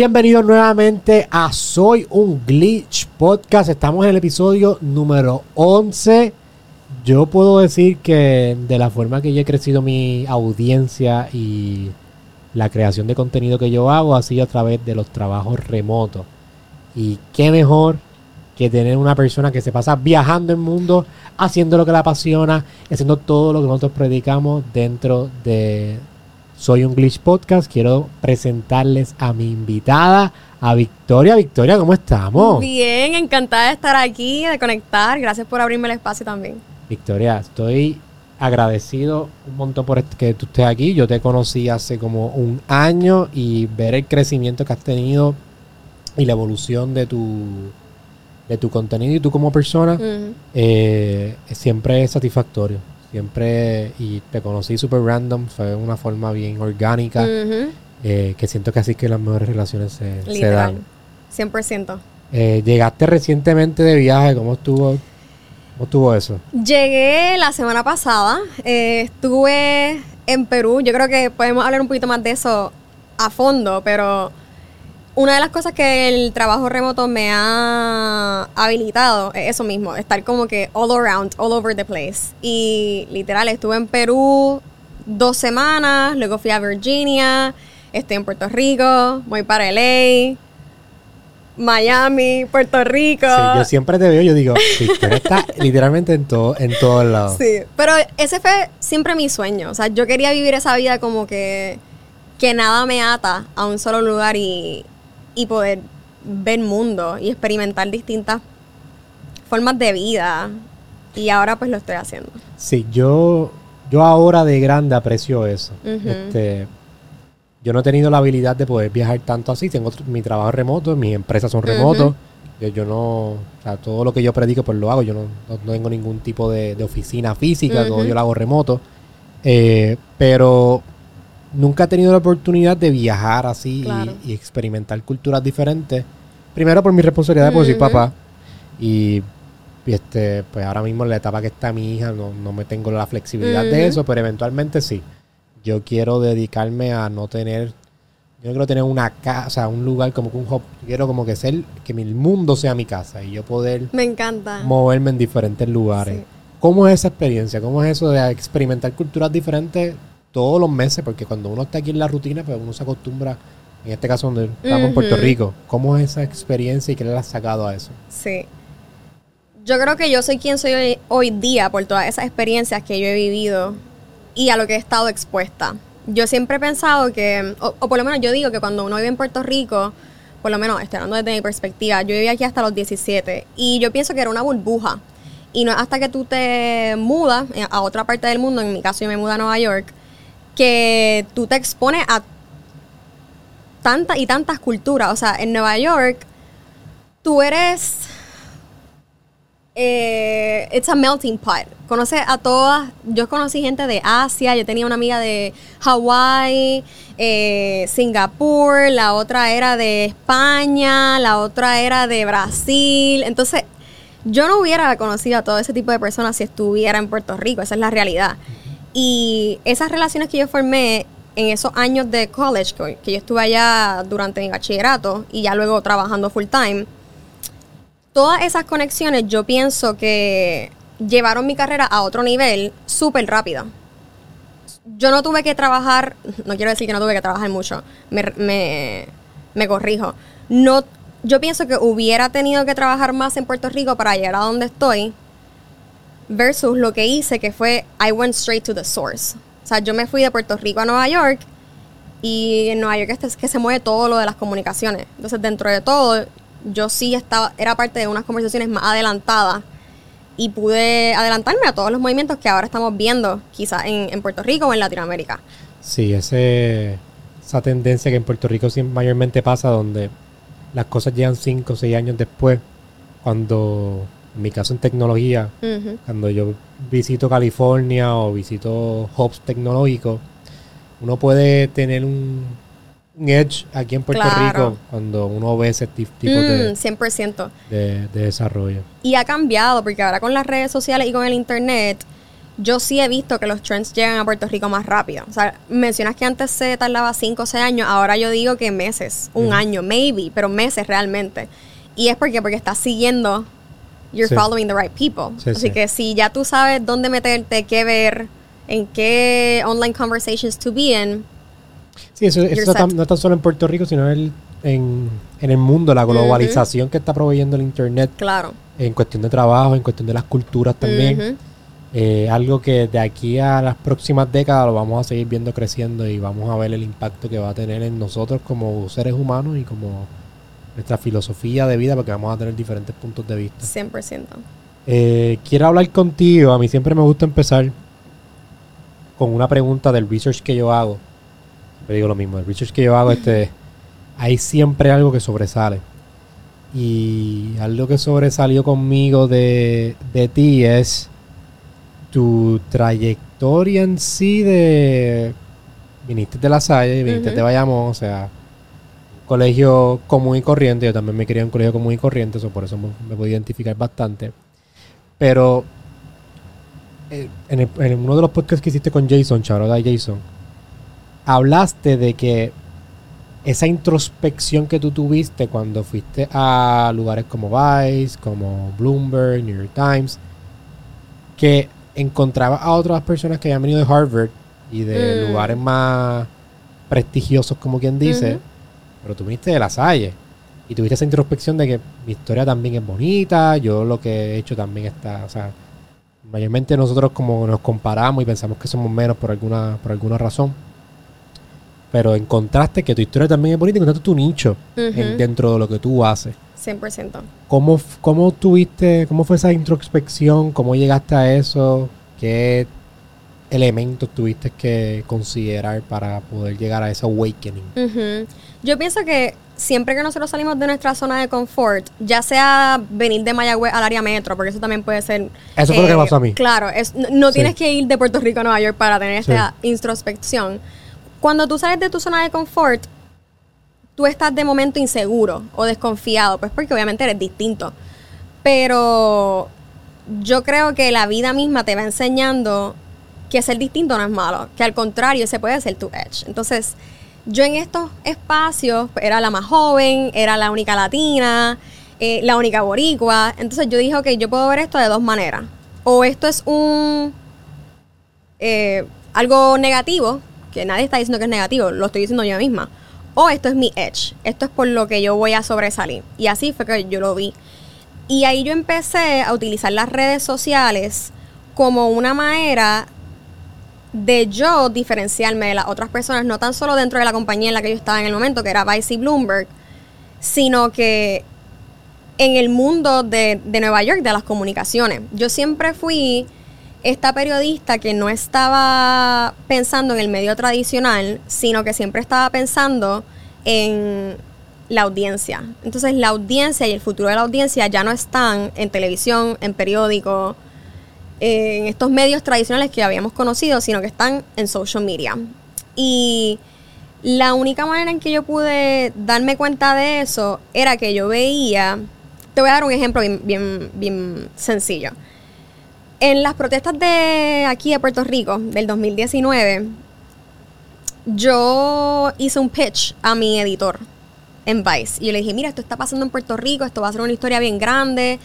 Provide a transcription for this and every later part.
Bienvenidos nuevamente a Soy un Glitch Podcast. Estamos en el episodio número 11. Yo puedo decir que de la forma que yo he crecido mi audiencia y la creación de contenido que yo hago ha sido a través de los trabajos remotos. Y qué mejor que tener una persona que se pasa viajando el mundo, haciendo lo que le apasiona, haciendo todo lo que nosotros predicamos dentro de Soy un Glitch Podcast. Quiero presentarles a mi invitada, a Victoria. Victoria, ¿cómo estamos? Bien, encantada de estar aquí, de conectar. Gracias por abrirme el espacio también. Victoria, estoy agradecido un montón por que tú estés aquí. Yo te conocí hace como un año y ver el crecimiento que has tenido y la evolución de tu de tu contenido y tú como persona eh, siempre es satisfactorio. Siempre, y te conocí super random, fue de una forma bien orgánica, eh, que siento que así que las mejores relaciones se, se dan. 100%. Eh, llegaste recientemente de viaje, ¿cómo estuvo, cómo estuvo eso? Llegué la semana pasada, eh, estuve en Perú, yo creo que podemos hablar un poquito más de eso a fondo, pero una de las cosas que el trabajo remoto me ha habilitado es eso mismo, estar como que all around, all over the place. Y literal, estuve en Perú dos semanas, luego fui a Virginia, estoy en Puerto Rico, voy para LA, Miami, Puerto Rico. Sí, yo siempre te veo, yo digo, Victoria está literalmente en, todo, en todos lados. Sí, pero ese fue siempre mi sueño. O sea, yo quería vivir esa vida como que, que nada me ata a un solo lugar y, y poder ver mundo y experimentar distintas formas de vida. Y ahora pues lo estoy haciendo. Sí, yo, yo ahora de grande aprecio eso. Este, yo no he tenido la habilidad de poder viajar tanto así. Tengo mi trabajo remoto, mis empresas son remotos. Yo, yo no, o sea, todo lo que yo predico pues lo hago. Yo no, no- no tengo ningún tipo de, de oficina física, todo yo lo hago remoto. Eh, pero nunca he tenido la oportunidad de viajar así y- Claro. y, experimentar culturas diferentes. Primero por mi responsabilidad, porque soy papá. Y y este, pues ahora mismo en la etapa que está mi hija, no, no me tengo la flexibilidad de eso, pero eventualmente sí. Yo quiero dedicarme a no tener, yo no quiero tener una casa, un lugar como que un hub. Quiero como que ser, que mi mundo sea mi casa y yo poder Me encanta. moverme en diferentes lugares. Sí. ¿Cómo es esa experiencia? ¿Cómo es eso de experimentar culturas diferentes todos los meses? Porque cuando uno está aquí en la rutina, pues uno se acostumbra, en este caso donde estamos en Puerto. Rico. ¿Cómo es esa experiencia y qué le has sacado a eso? Sí. Yo creo que yo soy quien soy hoy, hoy día por todas esas experiencias que yo he vivido y a lo que he estado expuesta. Yo siempre he pensado que, o, o por lo menos yo digo que cuando uno vive en Puerto Rico, por lo menos estoy hablando desde mi perspectiva, yo viví aquí hasta los 17 y yo pienso que era una burbuja. Y no es hasta que tú te mudas eh, a otra parte del mundo, en mi caso yo me mudé a Nueva York, que tú te expones a tantas y tantas culturas. O sea, en Nueva York, tú eres. Eh, it's a melting pot. Conoces a todas. Yo conocí gente de Asia. Yo tenía una amiga de Hawái, eh, Singapur. La otra era de España. La otra era de Brasil. Entonces, yo no hubiera conocido a todo ese tipo de personas si estuviera en Puerto Rico. Esa es la realidad. Y esas relaciones que yo formé en esos años de college, que, yo estuve allá durante mi bachillerato y ya luego trabajando full time, todas esas conexiones yo pienso que llevaron mi carrera a otro nivel súper rápido. Yo no tuve que trabajar, no quiero decir que no tuve que trabajar mucho, me, me, me corrijo. No, yo pienso que hubiera tenido que trabajar más en Puerto Rico para llegar a donde estoy, versus lo que hice que fue I went straight to the source. O sea, yo me fui de Puerto Rico a Nueva York y en Nueva York es que se mueve todo lo de las comunicaciones. Entonces, dentro de todo, yo sí estaba era parte de unas conversaciones más adelantadas y pude adelantarme a todos los movimientos que ahora estamos viendo, quizás en, en Puerto Rico o en Latinoamérica. Sí, ese, esa tendencia que en Puerto Rico mayormente pasa, donde las cosas llegan 5 o 6 años después, cuando, en mi caso en tecnología, cuando yo visito California o visito hubs tecnológicos, uno puede tener un, un edge aquí en Puerto Claro. Rico cuando uno ve ese ti- tipo Mm, de, 100%. de- de desarrollo. Y ha cambiado, porque ahora con las redes sociales y con el internet, yo sí he visto que los trends llegan a Puerto Rico más rápido. O sea, mencionas que antes se tardaba 5 o 6 años, ahora yo digo que meses, un año, maybe, pero meses realmente. Y es porque, porque estás siguiendo, you're Sí. following the right people. Sí, Así sí. que si ya tú sabes dónde meterte, qué ver, en qué online conversations to be in, Sí, eso, eso no tan solo en Puerto Rico, sino el- en, en el mundo, la globalización que está proveyendo el Internet claro. en cuestión de trabajo, en cuestión de las culturas también. Eh, algo que de aquí a las próximas décadas lo vamos a seguir viendo creciendo y vamos a ver el impacto que va a tener en nosotros como seres humanos y como nuestra filosofía de vida, porque vamos a tener diferentes puntos de vista. 100%. Eh, quiero hablar contigo. A mí siempre me gusta empezar con una pregunta del research que yo hago. Siempre digo lo mismo. El research que yo hago, este, hay siempre algo que sobresale. Y algo que sobresalió conmigo de, de ti es tu trayectoria en sí de... Viniste de La Salle, viniste de Bayamón, o sea, colegio común y corriente. Yo también me crié en un colegio común y corriente, eso por eso me, me puedo identificar bastante. Pero eh, en, el- en uno de los podcasts que hiciste con Jason, Charlotte Jason, hablaste de que esa introspección que tú tuviste cuando fuiste a lugares como Vice, como Bloomberg, New York Times, que encontrabas a otras personas que habían venido de Harvard y de Mm. lugares más prestigiosos, como quien dice. Pero tú viniste de la Salle y tuviste esa introspección de que mi historia también es bonita, yo lo que he hecho también está, o sea, mayormente nosotros como nos comparamos y pensamos que somos menos por alguna, por alguna razón. Pero encontraste que tu historia también es bonita, encontraste tu nicho en- dentro de lo que tú haces. 100%. ¿Cómo, ¿Cómo tuviste, cómo fue esa introspección? ¿Cómo llegaste a eso? ¿Qué elementos tuviste que considerar para poder llegar a ese awakening? Ujú. Yo pienso que siempre que nosotros salimos de nuestra zona de confort, ya sea venir de Mayagüez al área metro, porque eso también puede ser... Eso fue lo que me pasó a mí. Claro, es, no, no Sí. tienes que ir de Puerto Rico a Nueva York para tener Sí. esta introspección. Cuando tú sales de tu zona de confort, tú estás de momento inseguro o desconfiado, pues porque obviamente eres distinto. Pero yo creo que la vida misma te va enseñando que ser distinto no es malo, que al contrario, ese puede ser tu edge. Entonces, yo en estos espacios era la más joven, era la única latina, eh, la única boricua. Entonces yo dije, ok, yo puedo ver esto de dos maneras. O esto es un eh, algo negativo, que nadie está diciendo que es negativo, lo estoy diciendo yo misma. O esto es mi edge, esto es por lo que yo voy a sobresalir. Y así fue que yo lo vi. Y ahí yo empecé a utilizar las redes sociales como una manera de yo diferenciarme de las otras personas, no tan solo dentro de la compañía en la que yo estaba en el momento, que era Vice y Bloomberg, sino que en el mundo de, de Nueva York, de las comunicaciones. Yo siempre fui esta periodista que no estaba pensando en el medio tradicional, sino que siempre estaba pensando en la audiencia. Entonces la audiencia y el futuro de la audiencia ya no están en televisión, en periódico, en estos medios tradicionales que habíamos conocido, sino que están en social media. Y la única manera en que yo pude darme cuenta de eso era que yo veía, te voy a dar un ejemplo bien, bien, bien sencillo. En las protestas de aquí de Puerto Rico del 2019, yo hice un pitch a mi editor en Vice y yo le dije, mira, esto está pasando en Puerto Rico, esto va a ser una historia bien grande,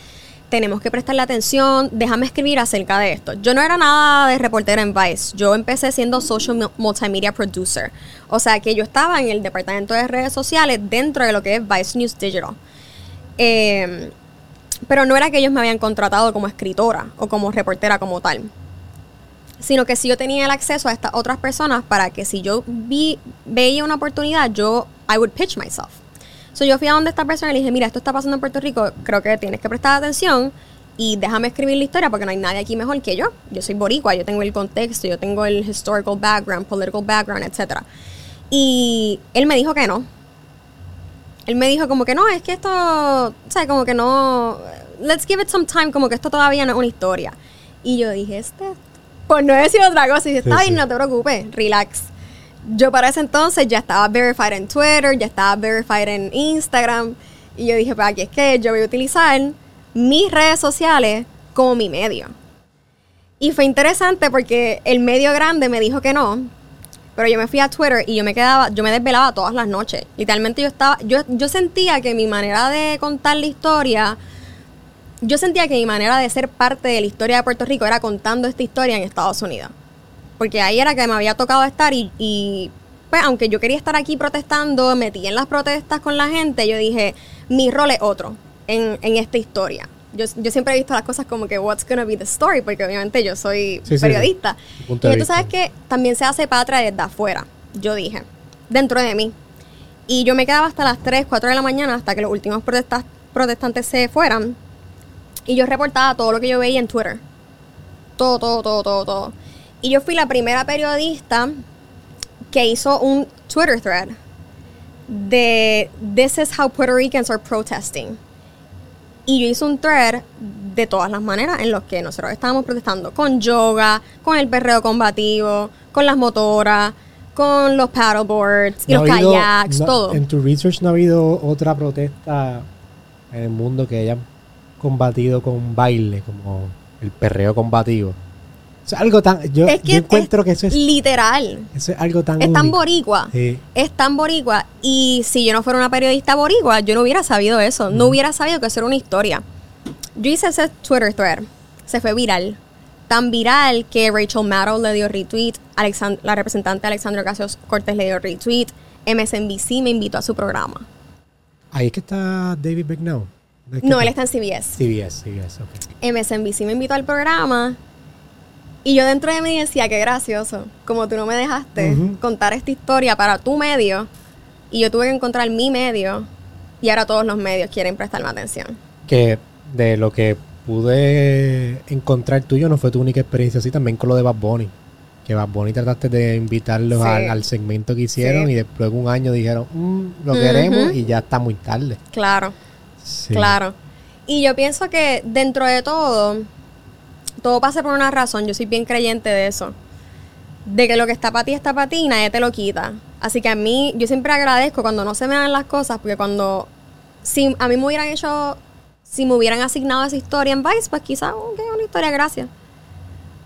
tenemos que prestarle atención, déjame escribir acerca de esto. Yo no era nada de reportera en Vice, yo empecé siendo social mu- multimedia producer, o sea que yo estaba en el departamento de redes sociales dentro de lo que es Vice News Digital. Eh, pero no era que ellos me habían contratado como escritora o como reportera como tal, sino que sí yo tenía el acceso a estas otras personas para que si yo vi, veía una oportunidad, yo, I would pitch myself. So yo fui a donde esta persona y le dije, mira, esto está pasando en Puerto Rico, creo que tienes que prestar atención y déjame escribir la historia porque no hay nadie aquí mejor que yo. Yo soy boricua, yo tengo el contexto, yo tengo el historical background, political background, etc. Y él me dijo que no. Él me dijo como que no, es que esto, o sea, como que no, let's give it some time, como que esto todavía no es una historia. Y yo dije, este, por no decir otra cosa, y dije, Sí, está bien, sí. no te preocupes, relax. Yo para ese entonces ya estaba verified en Twitter, ya estaba verified en Instagram. Y yo dije, pues aquí es que yo voy a utilizar mis redes sociales como mi medio. Y fue interesante porque el medio grande me dijo que no. Pero yo me fui a Twitter y yo me quedaba, yo me desvelaba todas las noches. Literalmente yo estaba, yo, yo sentía que mi manera de contar la historia, yo sentía que mi manera de ser parte de la historia de Puerto Rico era contando esta historia en Estados Unidos. Porque ahí era que me había tocado estar y, y pues aunque yo quería estar aquí protestando, metí en las protestas con la gente, yo dije, mi rol es otro en, en esta historia. Yo, yo siempre he visto las cosas como que what's gonna be the story, porque obviamente yo soy Sí, periodista. sí. Y tú sabes que también se hace patria desde afuera, yo dije, dentro de mí. Y yo me quedaba hasta las 3, 4 de la mañana hasta que los últimos protestas, protestantes se fueran. Y yo reportaba todo lo que yo veía en Twitter. Todo, todo, todo, todo, todo. Y yo fui la primera periodista que hizo un Twitter thread de This is how Puerto Ricans are protesting. Y yo hice un thread de todas las maneras en los que nosotros estábamos protestando. Con yoga, con el perreo combativo, con las motoras, con los paddleboards y No los ha habido- kayaks, no- todo. En tu research no ha habido otra protesta en el mundo que hayan combatido con baile, como el perreo combativo. Sea, algo tan. Yo, es que yo encuentro es que eso es, literal. eso es algo tan. Es tan único. boricua. Sí. Es tan boricua. Y si yo no fuera una periodista boricua, yo no hubiera sabido eso. No hubiera sabido que eso era una historia. Yo hice ese Twitter thread. Se fue viral. Tan viral que Rachel Maddow le dio retweet. Alexand- la representante Alexandra Ocasio Cortés le dio retweet. MSNBC me invitó a su programa. Ahí es que está David Becknow. ¿Es No, él está en CBS. CBS, CBS, ok. MSNBC me invitó al programa. Y yo dentro de mí decía, qué gracioso. Como tú no me dejaste contar esta historia para tu medio. Y yo tuve que encontrar mi medio. Y ahora todos los medios quieren prestarme atención. Que de lo que pude encontrar tuyo no fue tu única experiencia así, también con lo de Bad Bunny. Que Bad Bunny trataste de invitarlos Sí. al, al segmento que hicieron Sí. y después de un año dijeron, "Mm, lo queremos y ya está muy tarde. Claro, Sí. claro. Y yo pienso que dentro de todo, todo pasa por una razón. Yo soy bien creyente de eso. De que lo que está para ti está para ti y nadie te lo quita. Así que a mí, yo siempre agradezco cuando no se me dan las cosas, porque cuando, si a mí me hubieran hecho, si me hubieran asignado esa historia en Vice, pues quizás, ok, una historia, gracias.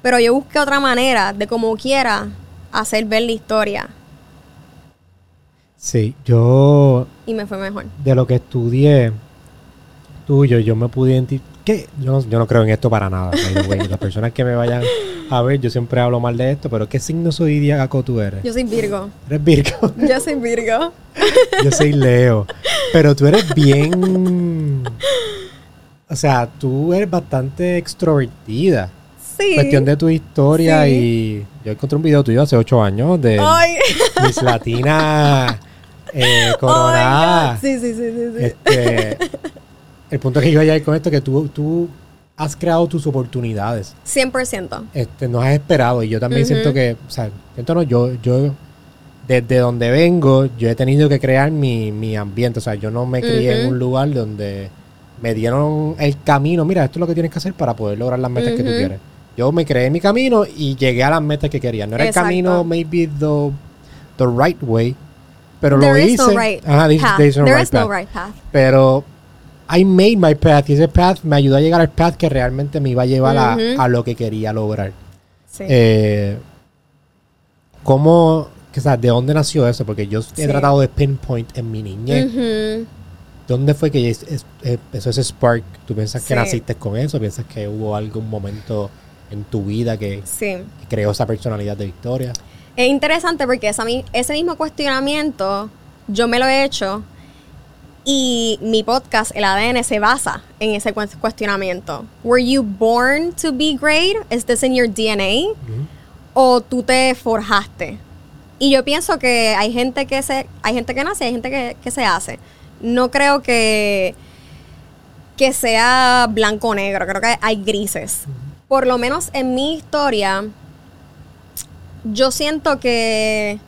Pero yo busqué otra manera de como quiera hacer ver la historia Sí, yo y me fue mejor. de lo que estudié tuyo, yo me pude Yo no, yo no creo en esto para nada. Las personas que me vayan a ver, yo siempre hablo mal de esto, pero ¿qué signo zodíaco tú eres? Yo soy Virgo. ¿Eres Virgo? Yo soy Virgo. Yo soy Leo. Pero tú eres bien. O sea, tú eres bastante extrovertida. Sí. Cuestión de tu historia Sí. y. Yo encontré un video tuyo hace ocho años de Ay. Miss Latina eh, coronada. Sí, sí, sí, sí. sí. Este, el punto que yo iba a ir con esto es que tú, tú has creado tus oportunidades. 100%. Este, no has esperado. Y yo también siento que, o sea, siento no, yo, yo, desde donde vengo, yo he tenido que crear mi, mi ambiente. O sea, yo no me crié en un lugar donde me dieron el camino. Mira, esto es lo que tienes que hacer para poder lograr las metas que tú quieres. Yo me creé mi camino y llegué a las metas que quería. No era Exacto. el camino, maybe the, the right way, pero lo There is hice. no right Ajá, there is no There right is no path. right path. Pero I made my path y ese path me ayudó a llegar al path que realmente me iba a llevar a- lo que quería lograr. Sí. Eh, ¿Cómo, o sea, de dónde nació eso? Porque yo he tratado de pinpoint en mi niñez. ¿Dónde fue que es- es- empezó ese spark? ¿Tú piensas que naciste con eso? ¿Piensas que hubo algún momento en tu vida que, Sí. que creó esa personalidad de Victoria? Es interesante porque esa ese mismo cuestionamiento yo me lo he hecho y mi podcast, el ADN, se basa en ese cues- cuestionamiento. ¿Were you born to be great? ¿Is this in your DNA? ¿O tú te forjaste? Y yo pienso que hay gente que se, hay gente que nace, hay gente que, que se hace. No creo que, que sea blanco o negro, creo que hay grises. Por lo menos en mi historia, yo siento que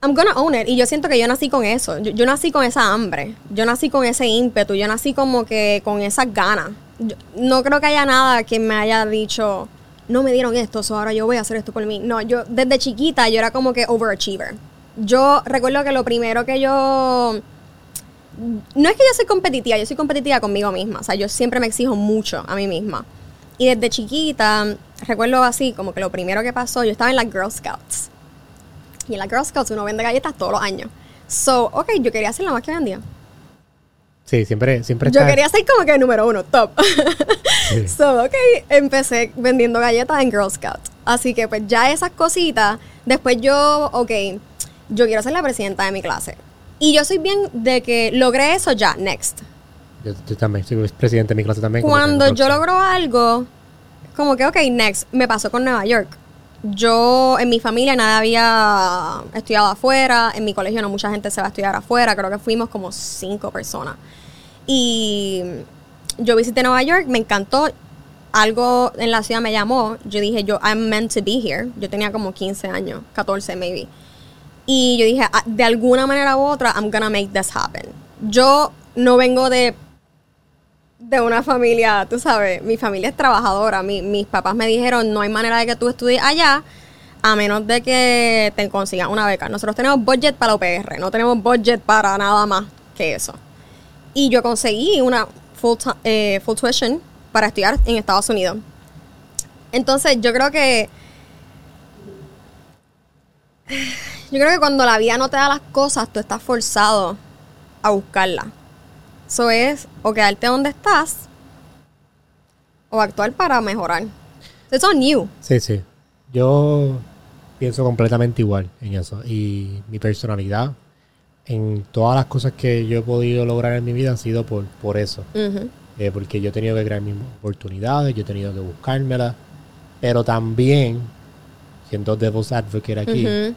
I'm gonna own it. Y yo siento que yo nací con eso. Yo, yo nací con esa hambre. Yo nací con ese ímpetu. Yo nací como que con esas ganas. Yo- no creo que haya nada que me haya dicho, no me dieron esto, so ahora yo voy a hacer esto por mí. No, yo desde chiquita yo era como que overachiever. Yo recuerdo que lo primero que yo... No es que yo soy competitiva, yo soy competitiva conmigo misma. O sea, yo siempre me exijo mucho a mí misma. Y desde chiquita, recuerdo así, como que lo primero que pasó, yo estaba en las Girl Scouts. Y en las Girl Scouts uno vende galletas todos los años. So, ok, yo quería ser la más que vendía. Sí, siempre, siempre Yo está- quería ser como que el número uno, top. Sí. so, ok, empecé vendiendo galletas en Girl Scouts. Así que pues ya esas cositas, después yo, ok, yo quiero ser la presidenta de mi clase. Y yo soy bien de que logré eso ya, next. Yo, yo también, soy presidente de mi clase también. Cuando yo logro algo, como que, ok, next, me pasó con Nueva York. Yo, en mi familia, nadie había estudiado afuera. En mi colegio no mucha gente se va a estudiar afuera. Creo que fuimos como cinco personas. Y yo visité Nueva York, me encantó. Algo en la ciudad me llamó. Yo dije, yo, I'm meant to be here. Yo tenía como 15 años, 14 maybe. Y yo dije, "Ah, de alguna manera u otra, I'm gonna make this happen. Yo no vengo de de una familia, tú sabes, mi familia es trabajadora. Mi- mis papás me dijeron, no hay manera de que tú estudies allá a menos de que te consigas una beca. Nosotros tenemos budget para la UPR, no tenemos budget para nada más que eso. Y yo conseguí una full, eh, full tuition para estudiar en Estados Unidos. Entonces yo creo que... Yo creo que cuando la vida no te da las cosas, tú estás forzado a buscarlas. Eso es o quedarte donde estás o actuar para mejorar. It's on you. Sí, sí. Yo pienso completamente igual en eso. Y mi personalidad, en todas las cosas que yo he podido lograr en mi vida, han sido por, por eso. Eh, porque yo he tenido que crear mis oportunidades, yo he tenido que buscármelas. Pero también, siendo devil's advocate aquí, Ujú.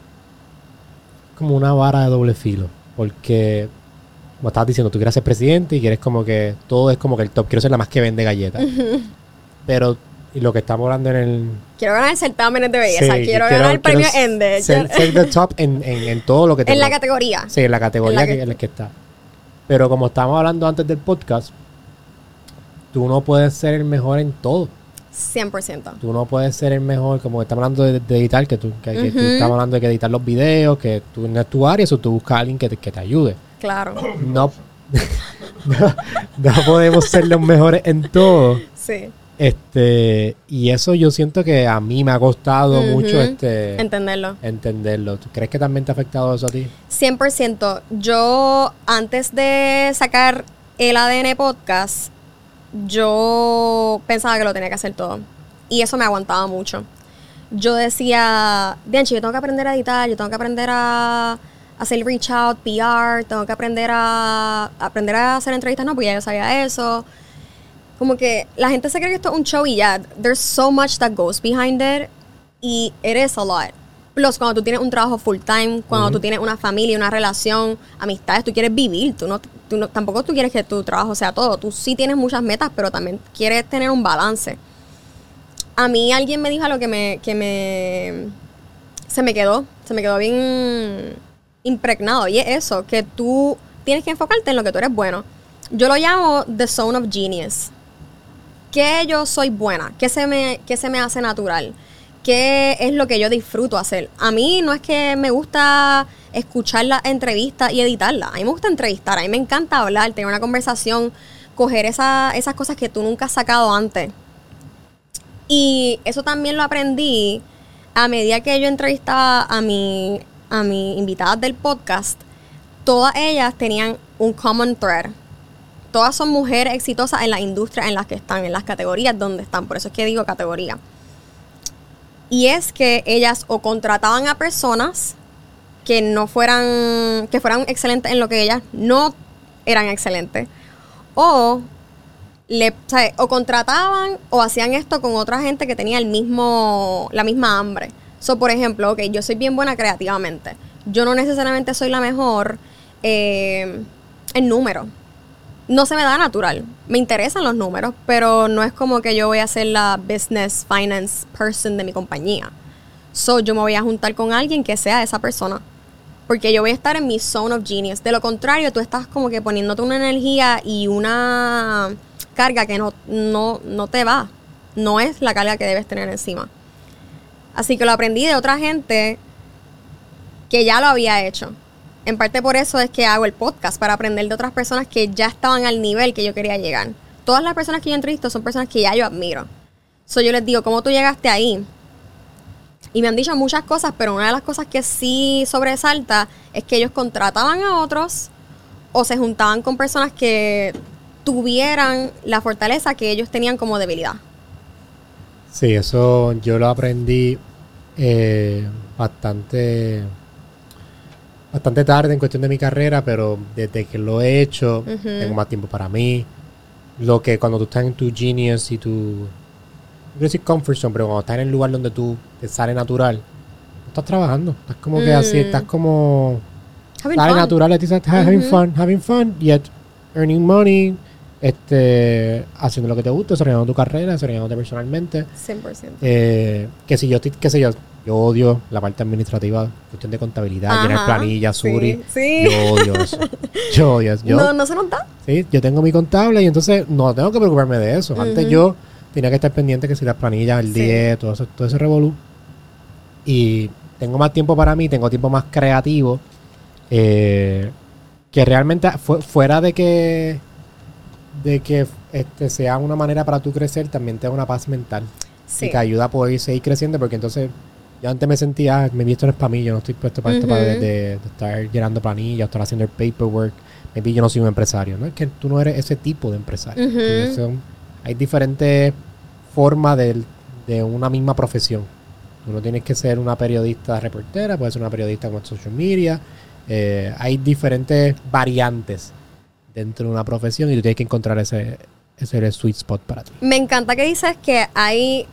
como una vara de doble filo. Porque, como estabas diciendo, tú quieres ser presidente y quieres como que todo es como que el top. Quiero ser la más que vende galletas. Pero, y lo que estamos hablando en el. Quiero ganar certámenes de belleza. Sí, quiero, ganar el premio quiero Ende. Ser, ser the top en, en, en todo lo que te en la categoría. Sí, en la categoría En la que, que- en la que está. Pero como estábamos hablando antes del podcast, tú no puedes ser el mejor en todo. 100%. Tú no puedes ser el mejor, como estamos hablando de, de editar, que tú, que, que tú estamos hablando de que editar los videos, que tú no es tu área, eso tú buscas a alguien que te, que te ayude. Claro. No, no, no podemos ser los mejores en todo. Sí. Este, y eso yo siento que a mí me ha costado mucho este Entenderlo. entenderlo. ¿Tú crees que también te ha afectado eso a ti? 100%. Yo, antes de sacar el ADN podcast, yo pensaba que lo tenía que hacer todo. Y eso me aguantaba mucho. Yo decía, Bianchi, yo tengo que aprender a editar, yo tengo que aprender a hacer reach out, PR, tengo que aprender a aprender a hacer entrevistas, no, porque ya yo sabía eso. Como que la gente se cree que esto es un show y ya, there's so much that goes behind it y it is a lot. Plus, cuando tú tienes un trabajo full time, cuando tú tienes una familia, una relación, amistades, tú quieres vivir, tú no, tú no- tampoco tú quieres que tu trabajo sea todo. Tú sí tienes muchas metas, pero también quieres tener un balance. A mí alguien me dijo algo que me, que me, se me quedó, se me quedó bien impregnado y es eso, que tú tienes que enfocarte en lo que tú eres bueno. Yo lo llamo the zone of genius. ¿Qué yo soy buena? ¿Qué se me, se me hace natural? ¿Qué es lo que yo disfruto hacer? A mí no es que me gusta escuchar la entrevista y editarla. A mí me gusta entrevistar, a mí me encanta hablar, tener una conversación, coger esa- esas cosas que tú nunca has sacado antes. Y eso también lo aprendí a medida que yo entrevistaba a mi, a mis invitadas del podcast. Todas ellas tenían un common thread. Todas son mujeres exitosas en las industrias en las que están, en las categorías donde están. Por eso es que digo categoría. Y es que ellas o contrataban a personas que no fueran, que fueran excelentes en lo que ellas no eran excelentes. O le, o, contrataban o hacían esto con otra gente que tenía el mismo, la misma hambre. So, por ejemplo, ok, yo soy bien buena creativamente. Yo no necesariamente soy la mejor eh, en números. No se me da natural. Me interesan los números, pero no es como que yo voy a ser la business finance person de mi compañía. So, yo me voy a juntar con alguien que sea esa persona. Porque yo voy a estar en mi zone of genius. De lo contrario, tú estás como que poniéndote una energía y una carga que no, no, no te va. No es la carga que debes tener encima. Así que lo aprendí de otra gente que ya lo había hecho. En parte por eso es que hago el podcast, para aprender de otras personas que ya estaban al nivel que yo quería llegar. Todas las personas que yo entrevisto son personas que ya yo admiro. So yo les digo, ¿cómo tú llegaste ahí? Y me han dicho muchas cosas, pero una de las cosas que sí sobresalta es que ellos contrataban a otros o se juntaban con personas que tuvieran la fortaleza que ellos tenían como debilidad. Sí, eso yo lo aprendí eh, bastante bastante tarde en cuestión de mi carrera, pero desde que lo he hecho, tengo más tiempo para mí. Lo que cuando tú estás en tu genius y tu. No decir comfort zone, pero cuando estás en el lugar donde tú te sale natural, estás trabajando. Estás como que así, mm. estás como. Having sale natural, estás having fun, having fun, yet earning money, este, haciendo lo que te gusta, desarrollando tu carrera, desarrollándote personalmente. 100%. Eh, que si yo, qué sé yo, yo odio la parte administrativa, cuestión de contabilidad, llenar planillas, Suri. Sí, Yo odio eso. Yo odio eso. Yo, no, no se nota. Sí, yo tengo mi contable y entonces no tengo que preocuparme de eso. Antes yo tenía que estar pendiente que si las planillas, el día, todo, eso, todo ese revolú. Y tengo más tiempo para mí, tengo tiempo más creativo. Eh, que realmente fuera de que de que este sea una manera para tú crecer, también te da una paz mental. Y que ayuda a poder seguir creciendo porque entonces yo antes me sentía, me esto no es para mí, yo no estoy puesto para esto, para de, estar llenando planillas, estar haciendo el paperwork. Maybe yo no soy un empresario, ¿no? Es que tú no eres ese tipo de empresario. hay diferentes formas de, una misma profesión. Uno tienes que ser una periodista reportera, puede ser una periodista con social media. Eh, hay diferentes variantes dentro de una profesión y tú tienes que encontrar ese, ese sweet spot para ti. Me encanta que dices que hay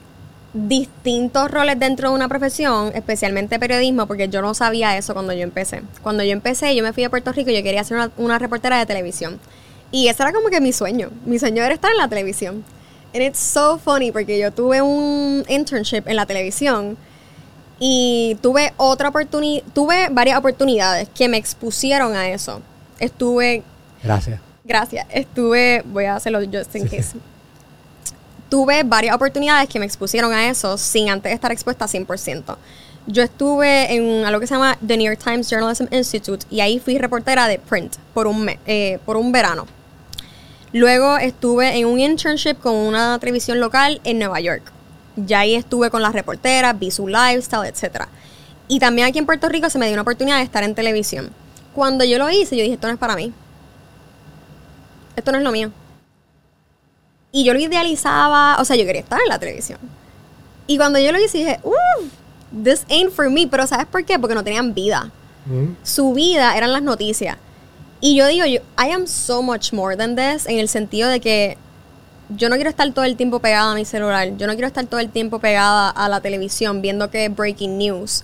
distintos roles dentro de una profesión, especialmente periodismo, porque yo no sabía eso cuando yo empecé. Cuando yo empecé, yo me fui a Puerto Rico y yo quería ser una, reportera de televisión. Y ese era como que mi sueño. Mi sueño era estar en la televisión. And it's so funny porque yo tuve un internship en la televisión y tuve otra oportunidad, tuve varias oportunidades que me expusieron a eso. Estuve... Gracias. Gracias. Estuve, voy a hacerlo just in case tuve varias oportunidades que me expusieron a eso sin antes estar expuesta 100%. Yo estuve en algo que se llama The New York Times Journalism Institute y ahí fui reportera de print por un, eh, por un verano. Luego estuve en un internship con una televisión local en Nueva York. Ya ahí estuve con las reporteras, vi su lifestyle, etc. Y también aquí en Puerto Rico se me dio una oportunidad de estar en televisión. Cuando yo lo hice, yo dije, esto no es para mí. Esto no es lo mío. Y yo lo idealizaba, o sea, yo quería estar en la televisión. Y cuando yo lo hice, dije, uff, this ain't for me. Pero ¿sabes por qué? Porque no tenían vida. Mm. Su vida eran las noticias. Y yo digo, yo, I am so much more than this, en el sentido de que yo no quiero estar todo el tiempo pegada a mi celular. Yo no quiero estar todo el tiempo pegada a la televisión viendo que es breaking news.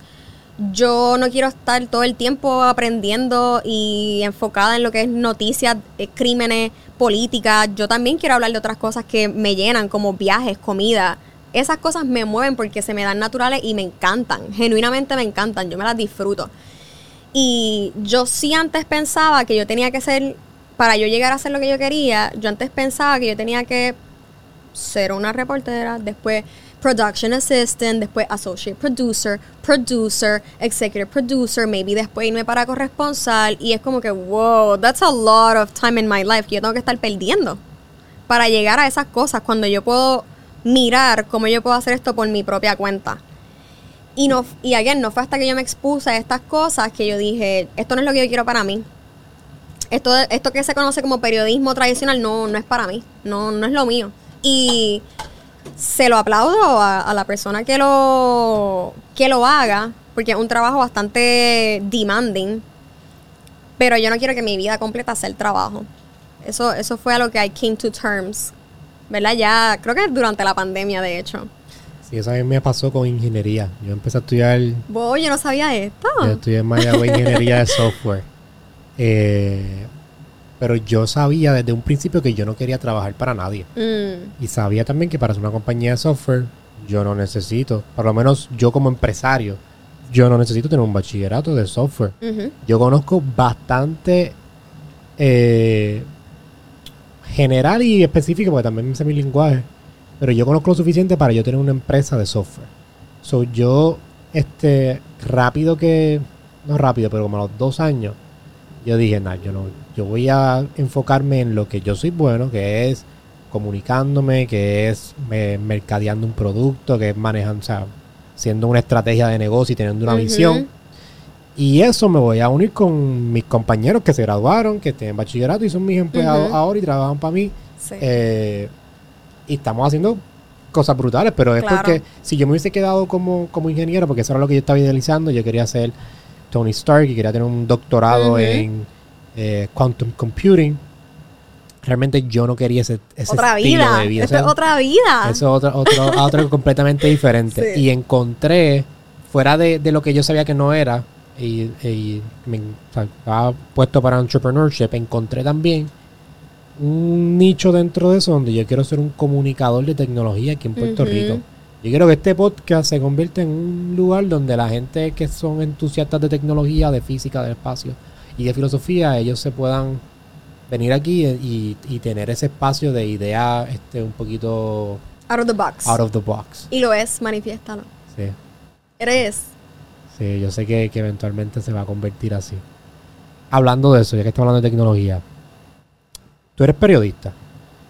Yo no quiero estar todo el tiempo aprendiendo y enfocada en lo que es noticias, eh, crímenes, política, yo también quiero hablar de otras cosas que me llenan, como viajes, comida. Esas cosas me mueven porque se me dan naturales y me encantan, genuinamente me encantan, yo me las disfruto. Y yo sí antes pensaba que yo tenía que ser, para yo llegar a hacer lo que yo quería, yo antes pensaba que yo tenía que ser una reportera, después production assistant, después associate producer, producer, executive producer, maybe después irme para corresponsal y es como que, wow, that's a lot of time in my life que yo tengo que estar perdiendo para llegar a esas cosas cuando yo puedo mirar cómo yo puedo hacer esto por mi propia cuenta. Y no y again, no fue hasta que yo me expuse a estas cosas que yo dije, esto no es lo que yo quiero para mí. Esto, esto que se conoce como periodismo tradicional no, no es para mí, no, no es lo mío. Y se lo aplaudo a, la persona que lo, que lo haga, porque es un trabajo bastante demanding. Pero yo no quiero que mi vida completa sea el trabajo. Eso, eso fue a lo que I came to terms. ¿Verdad? Ya, creo que durante la pandemia, de hecho. Sí, eso a mí me pasó con ingeniería. Yo empecé a estudiar. Vos, yo no sabía esto. Yo estudié en Mayagüez ingeniería de software. Eh, pero yo sabía desde un principio que yo no quería trabajar para nadie. Mm. Y sabía también que para ser una compañía de software yo no necesito, por lo menos yo como empresario, yo no necesito tener un bachillerato de software. Yo conozco bastante eh, general y específico, porque también sé mi lenguaje, pero yo conozco lo suficiente para yo tener una empresa de software. So yo, este, rápido que, no rápido, pero como a los dos años, yo dije, nada, yo no, yo voy a enfocarme en lo que yo soy bueno, que es comunicándome, que es eh, mercadeando un producto, que es manejando, o sea, siendo una estrategia de negocio y teniendo una visión. Y eso me voy a unir con mis compañeros que se graduaron, que tienen bachillerato y son mis empleados ahora y trabajan para mí. Sí. Eh, y estamos haciendo cosas brutales, pero es Claro. porque si yo me hubiese quedado como, como ingeniero, porque eso era lo que yo estaba idealizando, yo quería ser Tony Stark y quería tener un doctorado en eh, quantum computing. Realmente yo no quería ese, ese otra estilo vida. de vida. Esto O sea, es otra vida. eso es otro, otro, otro completamente diferente. Sí. Y encontré, fuera de, de lo que yo sabía que no era, y, y me o sea, estaba puesto para entrepreneurship, encontré también un nicho dentro de eso donde yo quiero ser un comunicador de tecnología aquí en Puerto. Rico. Yo quiero que este podcast se convierta en un lugar donde la gente que son entusiastas de tecnología, de física, del espacio y de filosofía, ellos se puedan venir aquí y, y tener ese espacio de idea este, un poquito Out of the box. out of the box. Y lo es, manifiéstalo. Sí, Eres. sí, yo sé que, que eventualmente se va a convertir así. Hablando de eso, ya que estamos hablando de tecnología, tú eres periodista.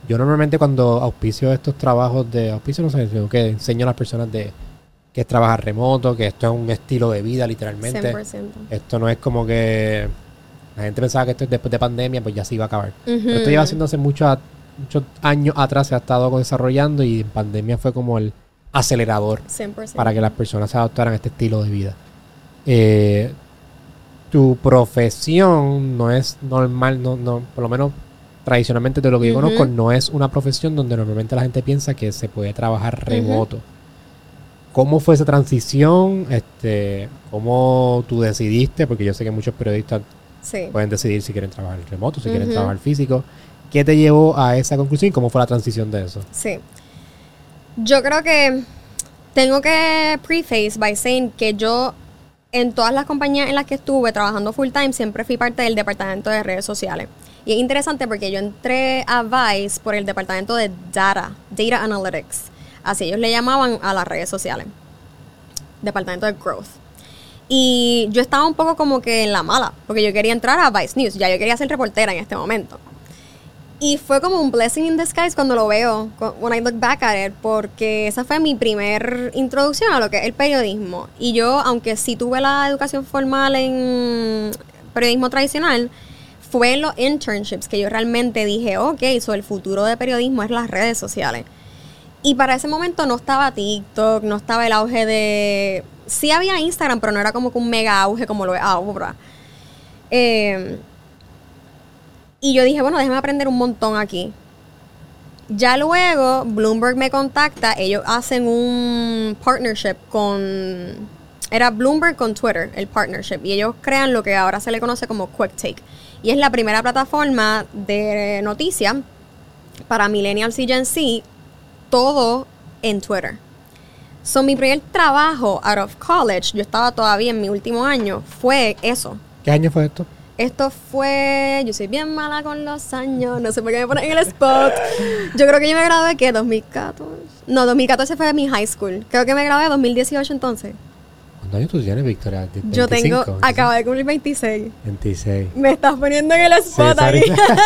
Yo normalmente cuando auspicio estos trabajos de auspicio no sé, sino que enseño a las personas de que es trabajar remoto, que esto es un estilo de vida literalmente. 100%. Esto no es como que la gente pensaba que esto es después de pandemia, pues ya se iba a acabar. Pero esto lleva haciendo hace muchos muchos años atrás se ha estado desarrollando y en pandemia fue como el acelerador 100%. para que las personas se adoptaran a este estilo de vida. Eh, tu profesión no es normal, no, no, por lo menos tradicionalmente de lo que yo conozco, no es una profesión donde normalmente la gente piensa que se puede trabajar remoto. ¿Cómo fue esa transición? Este, ¿Cómo tú decidiste? Porque yo sé que muchos periodistas Sí. pueden decidir si quieren trabajar remoto, si quieren trabajar físico. ¿Qué te llevó a esa conclusión y cómo fue la transición de eso? Sí. Yo creo que tengo que preface by saying que yo en todas las compañías en las que estuve trabajando full time siempre fui parte del departamento de redes sociales. Y es interesante porque yo entré a Vice por el departamento de data, data analytics. Así ellos le llamaban a las redes sociales. Departamento de growth. Y yo estaba un poco como que en la mala, porque yo quería entrar a Vice News, ya yo quería ser reportera en este momento. Y fue como un blessing in disguise cuando lo veo, when I look back at it, porque esa fue mi primer introducción a lo que es el periodismo. Y yo, aunque sí tuve la educación formal en periodismo tradicional, fue en los internships que yo realmente dije, ok, so el futuro de periodismo es las redes sociales. Y para ese momento no estaba TikTok, no estaba el auge de... Sí había Instagram, pero no era como que un mega auge como lo es ahora. Eh, y yo dije, bueno, déjame aprender un montón aquí. Ya luego, Bloomberg me contacta, ellos hacen un partnership con... Era Bloomberg con Twitter, el partnership, y ellos crean lo que ahora se le conoce como Quick Take. Y es la primera plataforma de noticias para millennials y Gen Z, todo en Twitter. So, mi primer trabajo out of college, yo estaba todavía en mi último año, fue eso. ¿Qué año fue esto? Esto fue. Yo soy bien mala con los años. No sé por qué me ponen en el spot. Yo creo que yo me gradué, ¿qué? ¿2014? No, 2014 fue mi high school. Creo que me gradué en 2018 entonces. ¿Cuántos años tú tienes, Victoria? ¿De- Yo 25? tengo. Acabo de cumplir 26. 26. Me estás poniendo en el Sí, spot ahí. Sarita.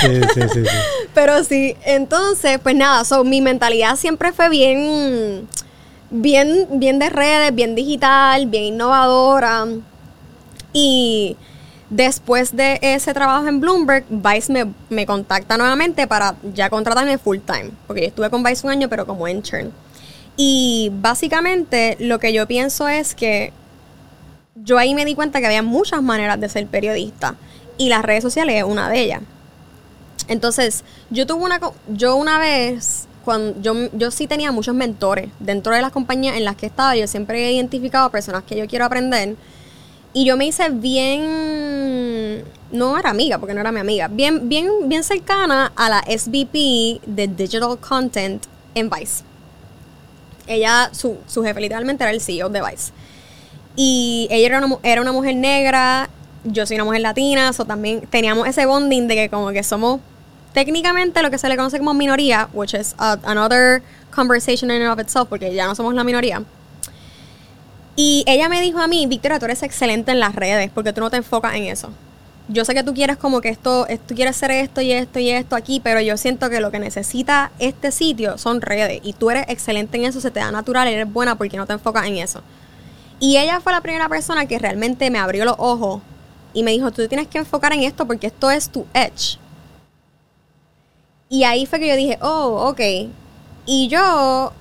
sí, sí, sí, sí. Pero sí, entonces, pues nada, so, mi mentalidad siempre fue bien, bien, bien de redes, bien digital, bien innovadora. Y después de ese trabajo en Bloomberg, Vice me, me contacta nuevamente para ya contratarme full time. Porque yo estuve con Vice un año, pero como intern. Y básicamente lo que yo pienso es que yo ahí me di cuenta que había muchas maneras de ser periodista. Y las redes sociales es una de ellas. Entonces, yo tuve una yo una vez cuando yo, yo sí tenía muchos mentores dentro de las compañías en las que estaba, yo siempre he identificado personas que yo quiero aprender y yo me hice bien no era amiga, porque no era mi amiga, bien bien bien cercana a la SVP de Digital Content en Vice. Ella su, su jefe literalmente era el CEO de Vice. Y ella era una, era una mujer negra, yo soy una mujer latina, so también teníamos ese bonding de que como que somos técnicamente lo que se le conoce como minoría, which is another conversation in and of itself, porque ya no somos la minoría. Y ella me dijo a mí, Victoria, tú eres excelente en las redes, porque tú no te enfocas en eso. Yo sé que tú quieres como que esto, es- tú quieres hacer esto y esto y esto aquí, pero yo siento que lo que necesita este sitio son redes y tú eres excelente en eso, se te da natural, eres buena porque no te enfocas en eso. Y ella fue la primera persona que realmente me abrió los ojos y me dijo, tú tienes que enfocar en esto porque esto es tu edge. Y ahí fue que yo dije, oh, ok. Y yo,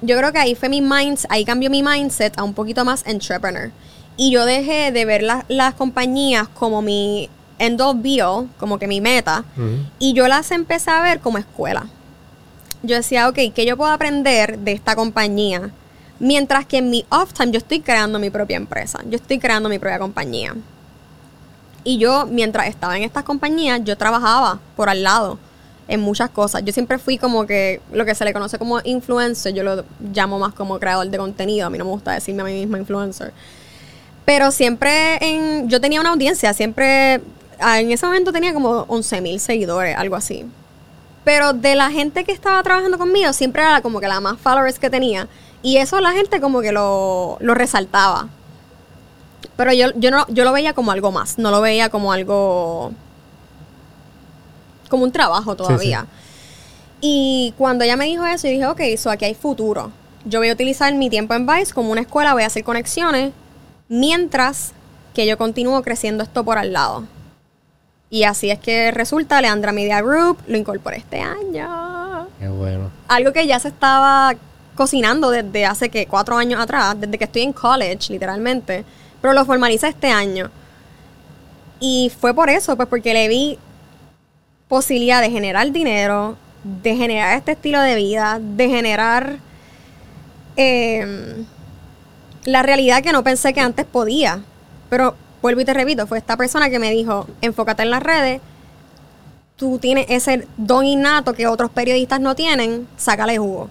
yo creo que ahí fue mi mindset, ahí cambió mi mindset a un poquito más entrepreneur. Y yo dejé de ver las- las compañías como mi end be all, como que mi meta. Y yo las empecé a ver como escuela. Yo decía, ok, ¿qué yo puedo aprender de esta compañía? Mientras que en mi off time yo estoy creando mi propia empresa. Yo estoy creando mi propia compañía. Y yo, mientras estaba en estas compañías, yo trabajaba por al lado en muchas cosas. Yo siempre fui como que lo que se le conoce como influencer, yo lo llamo más como creador de contenido. A mí no me gusta decirme a mí misma influencer. Pero siempre en, yo tenía una audiencia, siempre, ah, en ese momento tenía como 11 mil seguidores, algo así. Pero de la gente que estaba trabajando conmigo, siempre era como que la más followers que tenía. Y eso la gente como que lo, lo resaltaba. Pero yo, yo, no, yo lo veía como algo más, no lo veía como algo... como un trabajo todavía. Y cuando ella me dijo eso, yo dije, ok, so aquí hay futuro. Yo voy a utilizar mi tiempo en Vice como una escuela, voy a hacer conexiones, mientras que yo continúo creciendo esto por al lado. Y así es que resulta, Leandra Media Group lo incorporé este año. Qué bueno. Algo que ya se estaba cocinando desde hace que cuatro años atrás, desde que estoy en college, literalmente. Pero lo formaliza este año. Y fue por eso, pues porque le vi posibilidad de generar dinero, de generar este estilo de vida, de generar eh, la realidad que no pensé que antes podía. Pero vuelvo y te repito, fue esta persona que me dijo, enfócate en las redes, tú tienes ese don innato que otros periodistas no tienen, sácale jugo.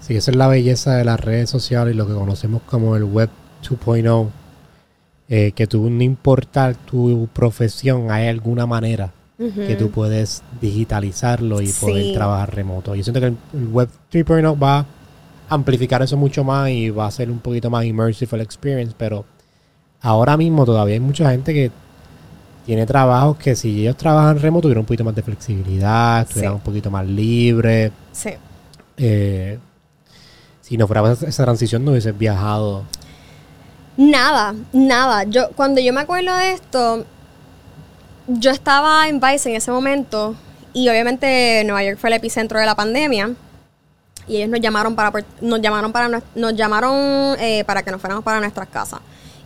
Sí, esa es la belleza de las redes sociales y lo que conocemos como el Web 2.0. eh, que tú, no importar tu profesión, hay alguna manera que tú puedes digitalizarlo y poder trabajar remoto. Yo siento que el, Web 3.0 va amplificar eso mucho más y va a ser un poquito más immersive el experience, pero ahora mismo todavía hay mucha gente que tiene trabajos que si ellos trabajan remoto tuvieran un poquito más de flexibilidad, estuvieran Sí. un poquito más libres. Sí. Eh, si no fuera esa esa transición, no hubieses viajado. Nada, nada. Yo, cuando yo me acuerdo de esto, yo estaba en Vice en ese momento y obviamente Nueva York fue el epicentro de la pandemia y ellos nos llamaron para nos llamaron para nos llamaron eh, para que nos fuéramos para nuestras casas.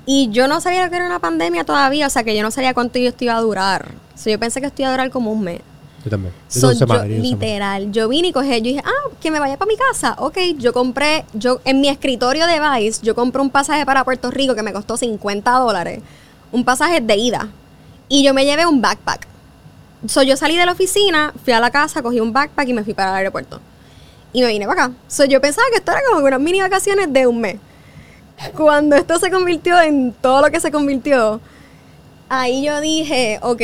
Y yo no sabía que era una pandemia todavía, o sea que yo no sabía cuánto yo esto iba a durar. O sea, yo pensé que esto iba a durar como un mes. Yo también. Yo So, yo, yo literal, yo vine y cogí, yo dije, ah, que me vaya para mi casa. Ok, yo compré, yo en mi escritorio de Vice, yo compré un pasaje para Puerto Rico que me costó 50 dólares. Un pasaje de ida. Y yo me llevé un backpack. So, yo salí de la oficina, fui a la casa, cogí un backpack y me fui para el aeropuerto. Y me vine para acá. So, yo pensaba que esto era como unas mini vacaciones de un mes. Cuando esto se convirtió en todo lo que se convirtió, ahí yo dije, ok,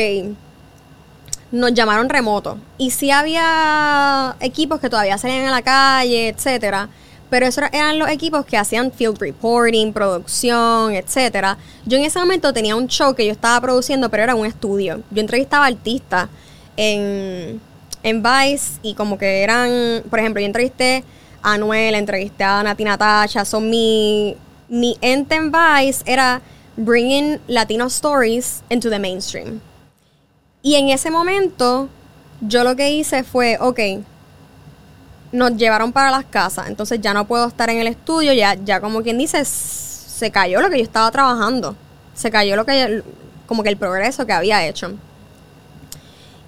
nos llamaron remoto. Y sí había equipos que todavía salían a la calle, etcétera. Pero esos eran los equipos que hacían field reporting, producción, etcétera. Yo en ese momento tenía un show que yo estaba produciendo, pero era un estudio. Yo entrevistaba artistas en, en Vice y como que eran, por ejemplo, yo entrevisté a Anuel, entrevisté a Nati Natasha. Son mi, mi ente en Vice era bringing Latino stories into the mainstream. Y en ese momento, yo lo que hice fue, ok, nos llevaron para las casas, entonces ya no puedo estar en el estudio, ya, ya como quien dice, se cayó lo que yo estaba trabajando, se cayó lo que, como que el progreso que había hecho.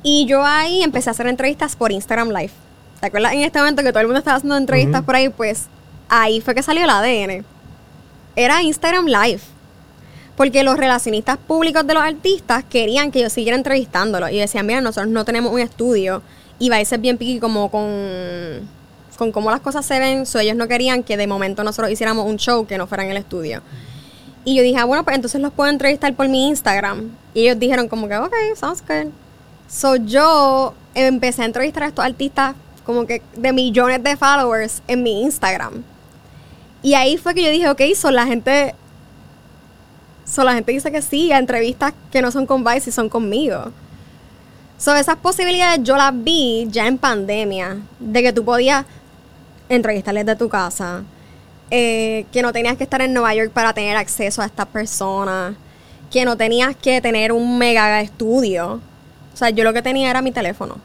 Y yo ahí empecé a hacer entrevistas por Instagram Live. ¿Te acuerdas en este momento que todo el mundo estaba haciendo entrevistas por ahí? Pues ahí fue que salió el ADN. Era Instagram Live. Porque los relacionistas públicos de los artistas querían que yo siguiera entrevistándolos. Y decían, mira, nosotros no tenemos un estudio. Y va a ser bien piqui como con, con cómo las cosas se ven. So, ellos no querían que de momento nosotros hiciéramos un show que no fuera en el estudio. Y yo dije, ah, bueno, pues entonces los puedo entrevistar por mi Instagram. Y ellos dijeron como que, ok, sounds good. So yo empecé a entrevistar a estos artistas como que de millones de followers en mi Instagram. Y ahí fue que yo dije, ok, so la gente So, la gente dice que sí a entrevistas que no son con Vice y son conmigo. So, esas posibilidades yo las vi ya en pandemia, de que tú podías entrevistarles de tu casa, eh, que no tenías que estar en Nueva York para tener acceso a estas personas, que no tenías que tener un mega estudio. O sea, yo lo que tenía era mi teléfono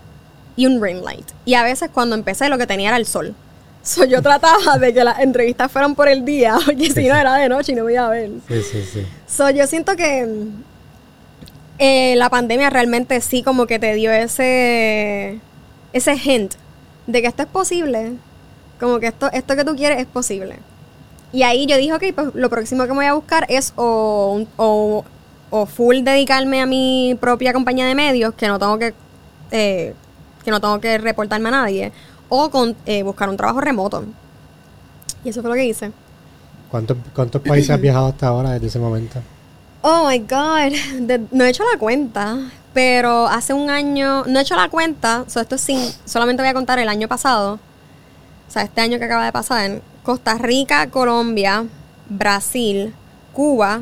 y un ring light. Y a veces cuando empecé lo que tenía era el sol. So, yo trataba de que las entrevistas fueran por el día, porque si no era de noche y no me iba a ver. Sí, sí, sí. So, yo siento que eh, la pandemia realmente sí como que te dio ese ese hint de que esto es posible. Como que esto, esto que tú quieres es posible. Y ahí yo dije, ok, pues lo próximo que me voy a buscar es o, un- o, o full dedicarme a mi propia compañía de medios, que no tengo que, eh, que no tengo que reportarme a nadie, o con, eh, buscar un trabajo remoto. Y eso fue lo que hice. ¿Cuántos, ¿Cuántos países has viajado hasta ahora desde ese momento? Oh my God, De- no he hecho la cuenta, pero hace un año, no he hecho la cuenta, so esto es sin, solamente voy a contar el año pasado, o sea, este año que acaba de pasar, Costa Rica, Colombia, Brasil, Cuba,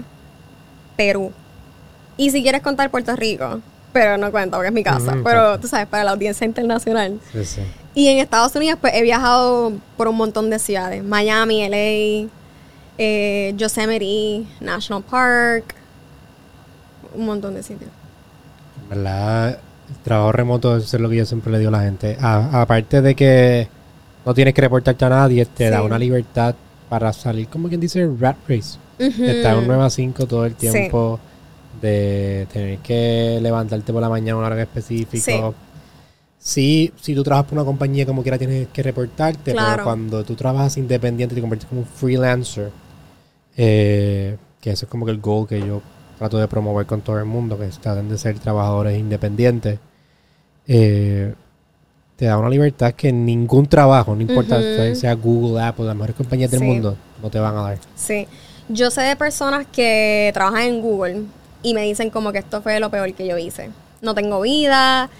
Perú. Y si quieres contar Puerto Rico, pero no cuento porque es mi casa, pero tú sabes, para la audiencia internacional. Sí, sí. Y en Estados Unidos, pues he viajado por un montón de ciudades. Miami, LA, eh, Yosemite, National Park, un montón de sitios. En verdad, el trabajo remoto, eso es lo que yo siempre le digo a la gente. A- aparte de que no tienes que reportarte a nadie, te da una libertad para salir, como quien dice, rat race. Ujú. De estar un 9 a 5 todo el Sí. De tener que levantarte por la mañana a una hora en específico. Sí, si tú trabajas por una compañía como quiera tienes que reportarte, Claro. pero cuando tú trabajas independiente te conviertes como un freelancer, eh, que eso es como que el goal que yo trato de promover con todo el mundo, que traten de ser trabajadores independientes, eh, te da una libertad que ningún trabajo, no importa Ujú. sea Google, Apple, las mejores compañías del Sí. mundo, no te van a dar. Sí. Yo sé de personas que trabajan en Google y me dicen como que esto fue lo peor que yo hice. No tengo vida,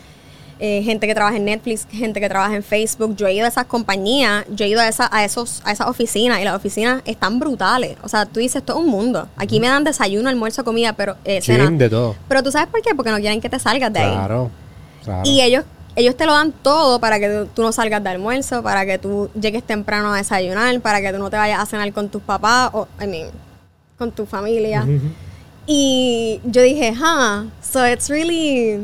eh, gente que trabaja en Netflix, gente que trabaja en Facebook. Yo he ido a esas compañías, yo he ido a, esa, a, esos, a esas oficinas y las oficinas están brutales. O sea, tú dices, esto es un mundo. Aquí me dan desayuno, almuerzo, comida, pero eh, cena. De todo. Pero tú sabes por qué? Porque no quieren que te salgas de ahí. Claro. Y ellos, ellos te lo dan todo para que tú, tú no salgas de almuerzo, para que tú llegues temprano a desayunar, para que tú no te vayas a cenar con tus papás o, I mean, con tu familia. Ujú. Y yo dije, huh, so it's really...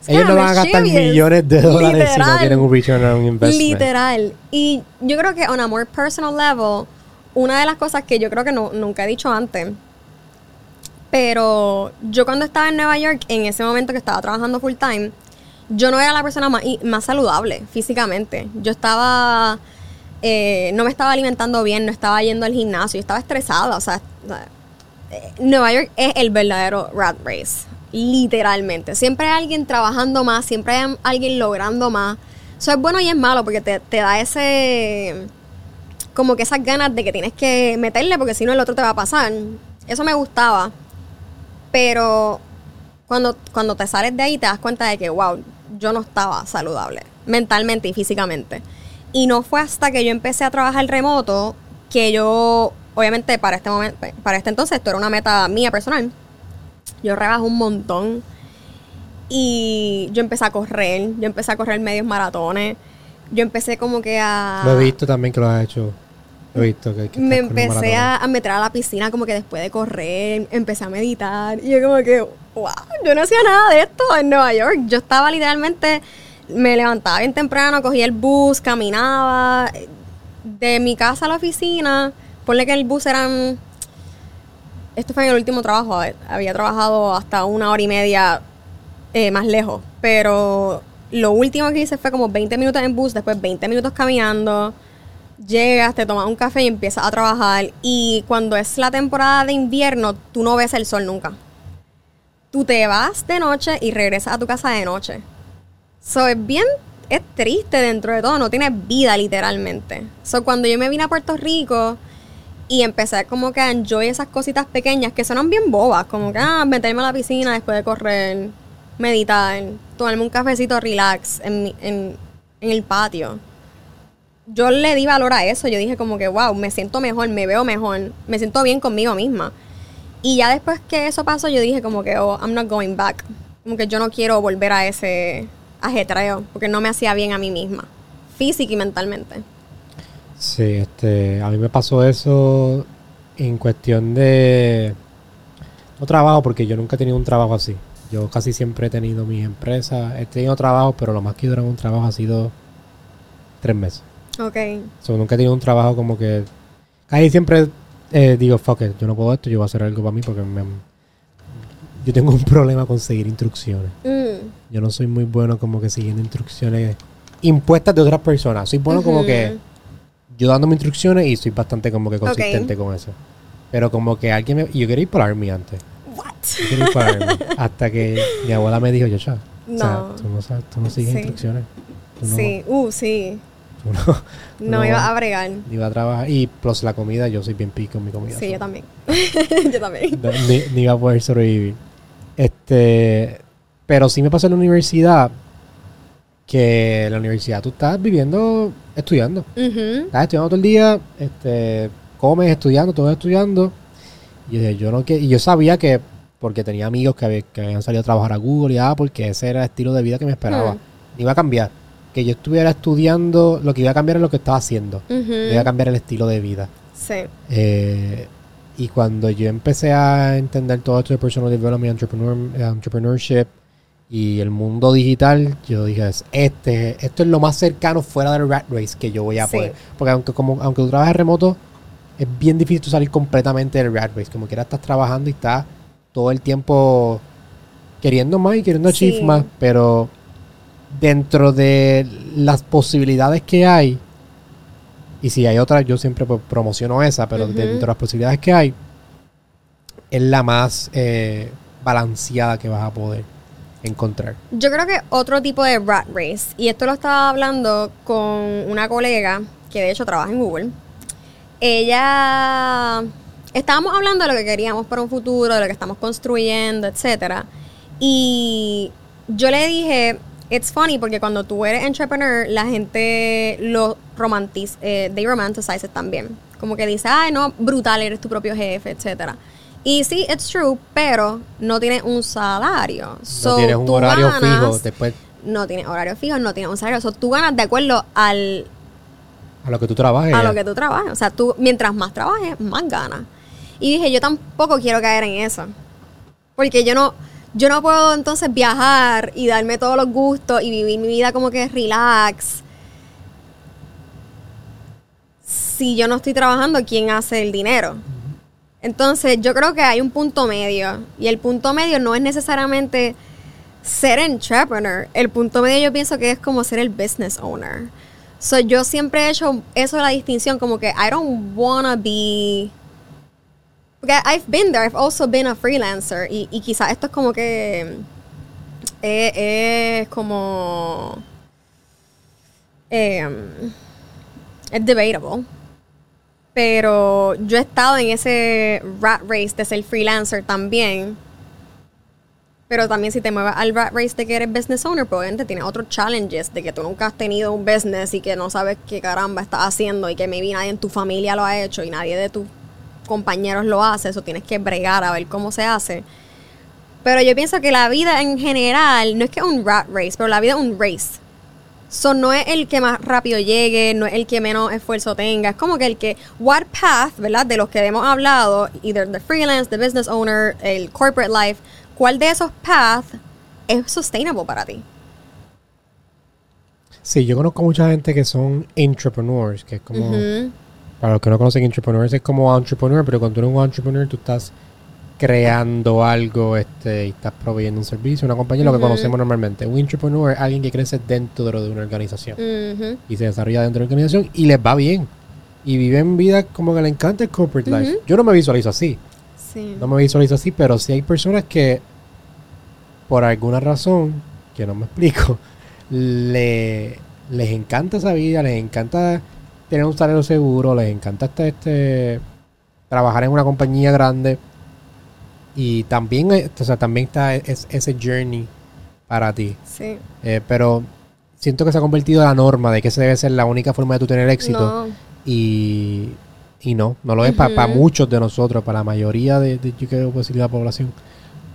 it's Ellos no van a gastar millones de dólares si no Literal. tienen un return on investment. Literal. Y yo creo que on a more personal level, una de las cosas que yo creo que no, nunca he dicho antes, pero yo cuando estaba en Nueva York, en ese momento que estaba trabajando full time, yo no era la persona más, más saludable físicamente. Yo estaba, eh, no me estaba alimentando bien, no estaba yendo al gimnasio, estaba estresada. O sea, Nueva York es el verdadero rat race, literalmente. Siempre hay alguien trabajando más, siempre hay alguien logrando más. Eso es bueno y es malo porque te, da ese, como que esas ganas de que tienes que meterle porque si no el otro te va a pasar. Eso me gustaba. Pero cuando, cuando te sales de ahí te das cuenta de que, wow, yo no estaba saludable, mentalmente y físicamente. Y no fue hasta que yo empecé a trabajar remoto que yo, obviamente para este momento, para este entonces, esto era una meta mía personal. Yo rebajé un montón. Y yo empecé a correr, yo empecé a correr medios maratones. Yo empecé como que a... Lo he visto también que lo has hecho. Lo he visto que, que me empecé a, a meter a la piscina como que después de correr, empecé a meditar y yo como que, wow, yo no hacía nada de esto en Nueva York. Yo estaba literalmente, me levantaba bien temprano, cogía el bus, caminaba de mi casa a la oficina, ponle que el bus eran, esto fue en el último trabajo, había trabajado hasta una hora y media eh, más lejos, pero lo último que hice fue como 20 minutos en bus, después 20 minutos caminando llegas, te tomas un café y empiezas a trabajar. Y cuando es la temporada de invierno, tú no ves el sol nunca. Tú te vas de noche y regresas a tu casa de noche. So, es bien, es triste dentro de todo, no tienes vida literalmente. So, cuando yo me vine a Puerto Rico y empecé como que a enjoy esas cositas pequeñas que sonan bien bobas, como que, ah, meterme a la piscina después de correr, meditar, tomarme un cafecito relax en, en, en el patio yo le di valor a eso. Yo dije como que, wow, me siento mejor, me veo mejor, me siento bien conmigo misma. Y ya después que eso pasó, yo dije como que, oh, I'm not going back. Como que yo no quiero volver a ese ajetreo, porque no me hacía bien a mí misma, física y mentalmente. Sí, este, a mí me pasó eso en cuestión de no trabajo, porque yo nunca he tenido un trabajo así. Yo casi siempre he tenido mis empresas, he tenido trabajo, pero lo más que dura un trabajo ha sido tres meses. Ok. So, nunca he tenido un trabajo como que casi siempre eh, digo, fuck it, yo no puedo esto, yo voy a hacer algo para mí porque me, yo tengo un problema con seguir instrucciones. Mm. Yo no soy muy bueno como que siguiendo instrucciones impuestas de otras personas. Soy bueno como que yo dándome instrucciones y soy bastante como que consistente con eso. Pero como que alguien me... y Yo quería ir por Army antes. What? Yo quería ir por Army. hasta que mi abuela me dijo, yo ya. O sea, No. tú no, sabes, tú no sigues Sí. instrucciones. Tú no, Sí, uh, sí. tú no, No, No. iba a bregar. iba a trabajar. Y plus la comida, yo soy bien pico en mi comida. Sí, yo también. yo también. no- ni, ni iba a poder sobrevivir. Este, pero sí me pasó en la universidad que en la universidad tú estás viviendo, estudiando. Estás estudiando todo el día, este, comes estudiando, todo estudiando. Y yo, no que y yo sabía que porque tenía amigos que, había- que habían salido a trabajar a Google y ah, porque ese era el estilo de vida que me esperaba. Iba a cambiar. Que yo estuviera estudiando, lo que iba a cambiar es lo que estaba haciendo. Iba a cambiar el estilo de vida. Sí. Eh, y cuando yo empecé a entender todo esto de personal development, entrepreneur, eh, entrepreneurship y el mundo digital, yo dije, "Es- este, esto es lo más cercano fuera del rat race que yo voy a Sí. poder. Porque aunque, como, aunque tú trabajes remoto, es bien difícil tú salir completamente del rat race. Como quiera estás trabajando y estás todo el tiempo queriendo más y queriendo Sí. achieve más, pero dentro de las posibilidades que hay, y si hay otras, yo siempre pues, promociono esa, pero dentro de las posibilidades que hay, es la más eh, balanceada que vas a poder encontrar. Yo creo que otro tipo de rat race, y esto lo estaba hablando con una colega que de hecho trabaja en Google. Ella estábamos hablando de lo que queríamos para un futuro, de lo que estamos construyendo, etcétera. Y yo le dije, it's funny porque cuando tú eres entrepreneur, la gente lo romantiza, eh, they romanticize it también. Como que dice, ay, no, brutal, eres tu propio jefe, etcétera. Y sí, it's true, pero no tienes un salario. So, no tienes un horario ganas- fijo después No tienes horario fijo, no tienes un salario. So, tú ganas de acuerdo al, a lo que tú trabajes. a lo que tú trabajas. O sea, tú, mientras más trabajes, más ganas. Y dije, yo tampoco quiero caer en eso. Porque yo no, yo no puedo entonces viajar y darme todos los gustos y vivir mi vida como que relax. Si yo no estoy trabajando, ¿quién hace el dinero? Entonces, yo creo que hay un punto medio. Y el punto medio no es necesariamente ser entrepreneur. El punto medio yo pienso que es como ser el business owner. So, yo siempre he hecho eso la distinción, como que I don't wanna be. Porque I've been there, I've also been a freelancer. Y, y quizás esto es como que. eh, es como. em, es debatable. Pero yo he estado en ese rat race de ser freelancer también. Pero también si te mueves al rat race de que eres business owner, pues obviamente tienes otros challenges de que tú nunca has tenido un business y que no sabes qué caramba estás haciendo y que maybe nadie en tu familia lo ha hecho y nadie de tus compañeros lo hace. Eso tienes que bregar a ver cómo se hace. Pero yo pienso que la vida en general no es que es un rat race, pero la vida es un race. So, no es el que más rápido llegue, no es el que menos esfuerzo tenga. Es como que el que, what path, ¿verdad? De los que hemos hablado, either the freelance, the business owner, el corporate life, ¿cuál de esos paths es sustainable para ti? Sí, yo conozco mucha gente que son entrepreneurs, que es como, para los que no conocen entrepreneurs, es como entrepreneur, pero cuando tú eres un entrepreneur, tú estás creando algo este, y estás proveyendo un servicio, una compañía, lo que conocemos normalmente. Un entrepreneur es alguien que crece dentro de una organización y se desarrolla dentro de una organización y les va bien. Y viven vida como que le encanta el corporate life. Yo no me visualizo así. Sí. No me visualizo así, pero sí hay personas que, por alguna razón, que no me explico, le, les encanta esa vida, les encanta tener un salario seguro, les encanta este, este trabajar en una compañía grande. Y también, eh, o sea, también está es- ese journey para ti. Sí. Eh, pero siento que se ha convertido en la norma de que esa debe ser la única forma de tú tener éxito. No. Y Y no, no lo es para Ujú. muchos de nosotros, para la mayoría de, de yo creo decir, de la población.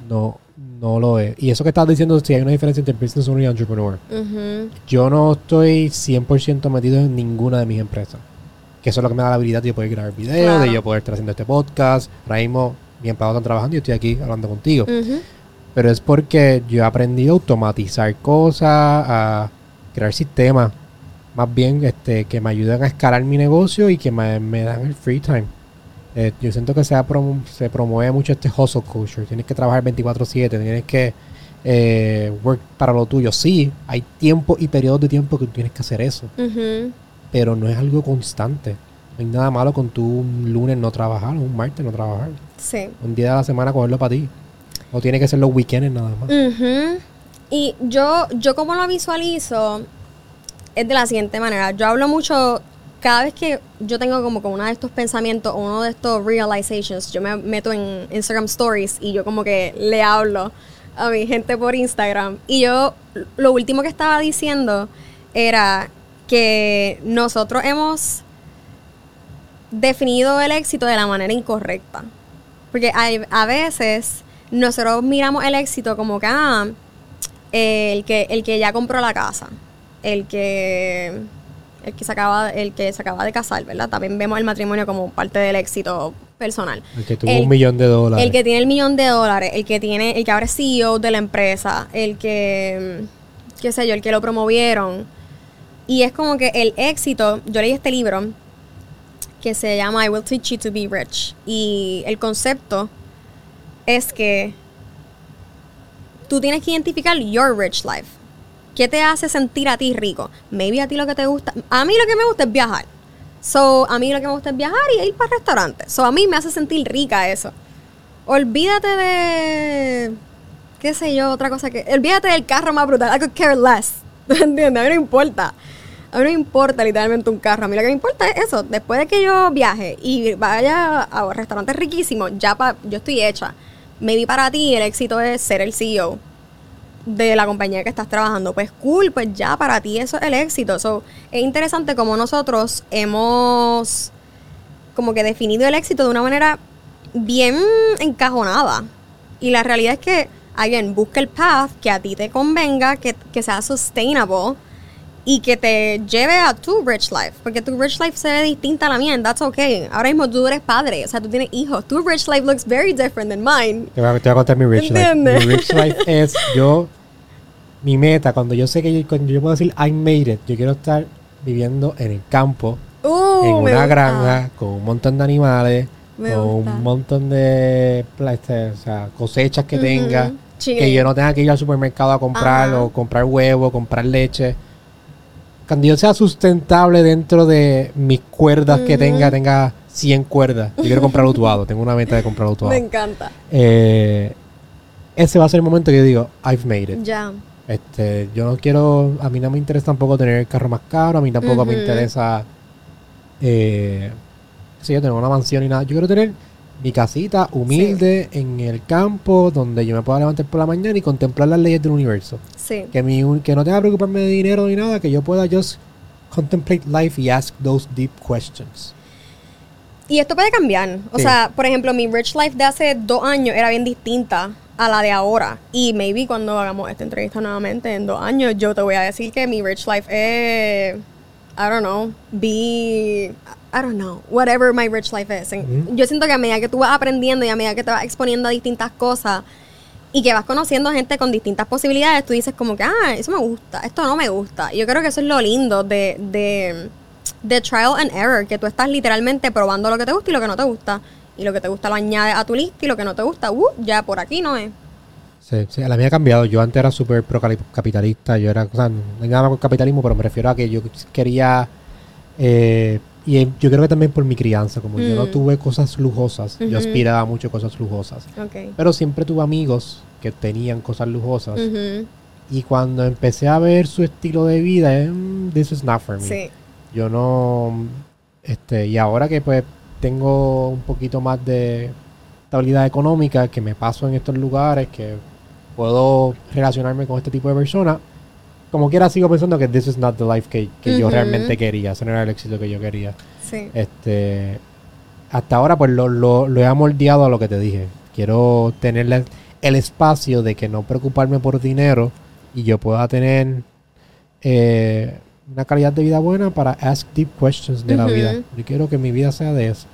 No, no lo es. Y eso que estás diciendo, si hay una diferencia entre business owner y entrepreneur. Yo no estoy 100% metido en ninguna de mis empresas. Que eso es lo que me da la habilidad de yo poder grabar videos, Claro. de yo poder estar haciendo este podcast. Ahora mismo mis empleados están trabajando y yo estoy aquí hablando contigo. Pero es porque yo he aprendido a automatizar cosas, a crear sistemas. Más bien este, que me ayuden a escalar mi negocio y que me, me dan el free time. Eh, yo siento que se, ha promo- se promueve mucho este hustle culture. Tienes que trabajar 24/7, tienes que eh, work para lo tuyo. Sí, hay tiempo y periodos de tiempo que tú tienes que hacer eso, pero no es algo constante. No hay nada malo con tú un lunes no trabajar un martes no trabajar. Sí. Un día de la semana cogerlo para ti. O tiene que ser los weekends nada más. Y yo, yo como lo visualizo es de la siguiente manera. Yo hablo mucho, cada vez que yo tengo como con uno de estos pensamientos o uno de estos realizations, yo me meto en Instagram Stories y yo como que le hablo a mi gente por Instagram. Y yo lo último que estaba diciendo era que nosotros hemos definido el éxito de la manera incorrecta. Porque hay, a veces nosotros miramos el éxito como que, ah, el que, el que ya compró la casa, el que, el que se acaba, el que se acaba de casar, ¿verdad? También vemos el matrimonio como parte del éxito personal. El que tuvo El- un millón de dólares. El que tiene el millón de dólares, el que tiene, el que ahora es CEO de la empresa, el que, qué sé yo, el que lo promovieron. Y es como que el éxito, yo leí este libro que se llama I Will Teach You to Be Rich. Y el concepto es que tú tienes que identificar your rich life. ¿Qué te hace sentir a ti rico? Maybe a ti lo que te gusta. A mí lo que me gusta es viajar. So, a mí lo que me gusta es viajar y ir para restaurantes. So, a mí me hace sentir rica eso. Olvídate de. ¿Qué sé yo? Otra cosa que. Olvídate del carro más brutal. I could care less. ¿Entiendes? A mí no importa. A mí no me importa literalmente un carro. A mí lo que me importa es eso. Después de que yo viaje y vaya a restaurantes riquísimos, ya pa, yo estoy hecha. Maybe para ti el éxito es ser el CEO de la compañía que estás trabajando. Pues cool, pues ya para ti eso es el éxito. So, es interesante como nosotros hemos como que definido el éxito de una manera bien encajonada. Y la realidad es que, again, busca el path que a ti te convenga, que, que sea sustainable y que te lleve a tu rich life. Porque tu rich life se ve distinta a la mía, and that's okay. Ahora mismo tú eres padre, o sea, tú tienes hijos. Tu rich life looks very different than mine. Te voy, a, te voy a contar mi rich life. ¿Entiendes? Mi rich life es yo, mi meta, cuando yo sé que yo, cuando yo puedo decir I made it, yo quiero estar viviendo en el campo, Uh, en una granja, con un montón de animales, Me con gusta. un montón de este, o sea, cosechas que tenga, Chile. que yo no tenga que ir al supermercado a comprar Ajá. o comprar huevo, comprar leche. Cuando yo sea sustentable dentro de mis cuerdas que tenga, tenga 100 cuerdas. Yo quiero comprar autuado, tengo una meta de comprar Me autuado. encanta. Eh, ese va a ser el momento que yo digo, I've made it. Ya. Este, yo no quiero, a mí no me interesa tampoco tener el carro más caro, a mí tampoco me interesa, eh, si yo tengo una mansión y nada, yo quiero tener mi casita humilde en el campo donde yo me pueda levantar por la mañana y contemplar las leyes del universo. Sí. Que, mi, un- que no tenga que preocuparme de dinero ni nada, que yo pueda just contemplate life y ask those deep questions. Y esto puede cambiar. O Sí. sea, por ejemplo, mi rich life de hace dos años era bien distinta a la de ahora. Y maybe cuando hagamos esta entrevista nuevamente en dos años, yo te voy a decir que mi rich life es, I don't know, be, I don't know, whatever my rich life is. Ujú. Yo siento que a medida que tú vas aprendiendo y a medida que te vas exponiendo a distintas cosas y que vas conociendo gente con distintas posibilidades, tú dices como que, ah, eso me gusta, esto no me gusta. Y yo creo que eso es lo lindo de, de, de trial and error, que tú estás literalmente probando lo que te gusta y lo que no te gusta. Y lo que te gusta lo añades a tu lista y lo que no te gusta, uh, ya por aquí no es. Sí, sí, la mía ha cambiado. Yo antes era súper pro capitalista. Yo era, o sea, no hay nada con capitalismo, pero me refiero a que yo quería. eh, y eh, yo creo que también por mi crianza, como yo no Mm. tuve cosas lujosas, yo aspiraba mucho a cosas lujosas. Pero siempre tuve amigos que tenían cosas lujosas. Y cuando empecé a ver su estilo de vida, eh, mm, this is not for me. Sí. Yo no. Este, y ahora que pues tengo un poquito más de estabilidad económica, que me paso en estos lugares, que puedo relacionarme con este tipo de personas, como quiera sigo pensando que this is not the life que, que yo realmente quería. Ese no era el éxito que yo quería. Sí. Este. hasta ahora pues lo, lo, lo he amoldeado a lo que te dije. Quiero tener la- el espacio de que no preocuparme por dinero y yo pueda tener eh, una calidad de vida buena para ask deep questions de la vida. Yo quiero que mi vida sea de eso.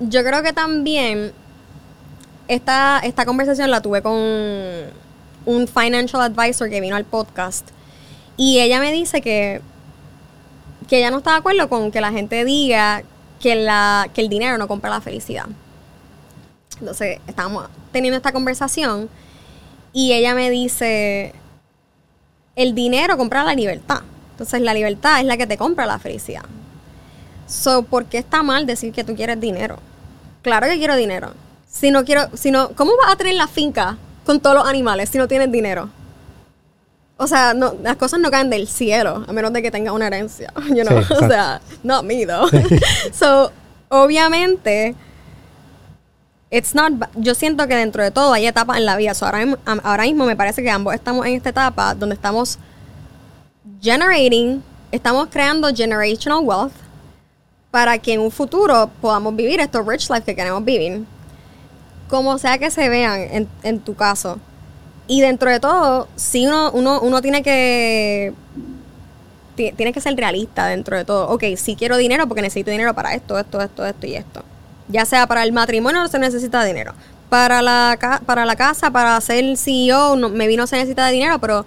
Yo creo que también esta, esta conversación la tuve con un financial advisor que vino al podcast. Y ella me dice que, que ella no está de acuerdo con que la gente diga que, la, que el dinero no compra la felicidad. Entonces, estábamos teniendo esta conversación y ella me dice, el dinero compra la libertad. Entonces, la libertad es la que te compra la felicidad. So, ¿por qué está mal decir que tú quieres dinero? Claro que quiero dinero. Si no quiero, si no, ¿cómo vas a tener la finca con todos los animales si no tienes dinero? O sea, no, las cosas no caen del cielo, a menos de que tengas una herencia. You know? Sí, o sea, not me though. so, obviamente, it's not yo siento que dentro de todo hay etapas en la vida. So, ahora, mismo- am- ahora mismo me parece que ambos estamos en esta etapa donde estamos generating, estamos creando generational wealth para que en un futuro podamos vivir estos rich life que queremos vivir. Como sea que se vean en, en tu caso. Y dentro de todo, sí uno, uno, uno tiene que ti- tiene que ser realista dentro de todo. Ok, sí quiero dinero porque necesito dinero para esto, esto, esto, esto y esto. Ya sea para el matrimonio no se necesita dinero. Para la, para la casa, para ser CEO, no, maybe no se necesita dinero, pero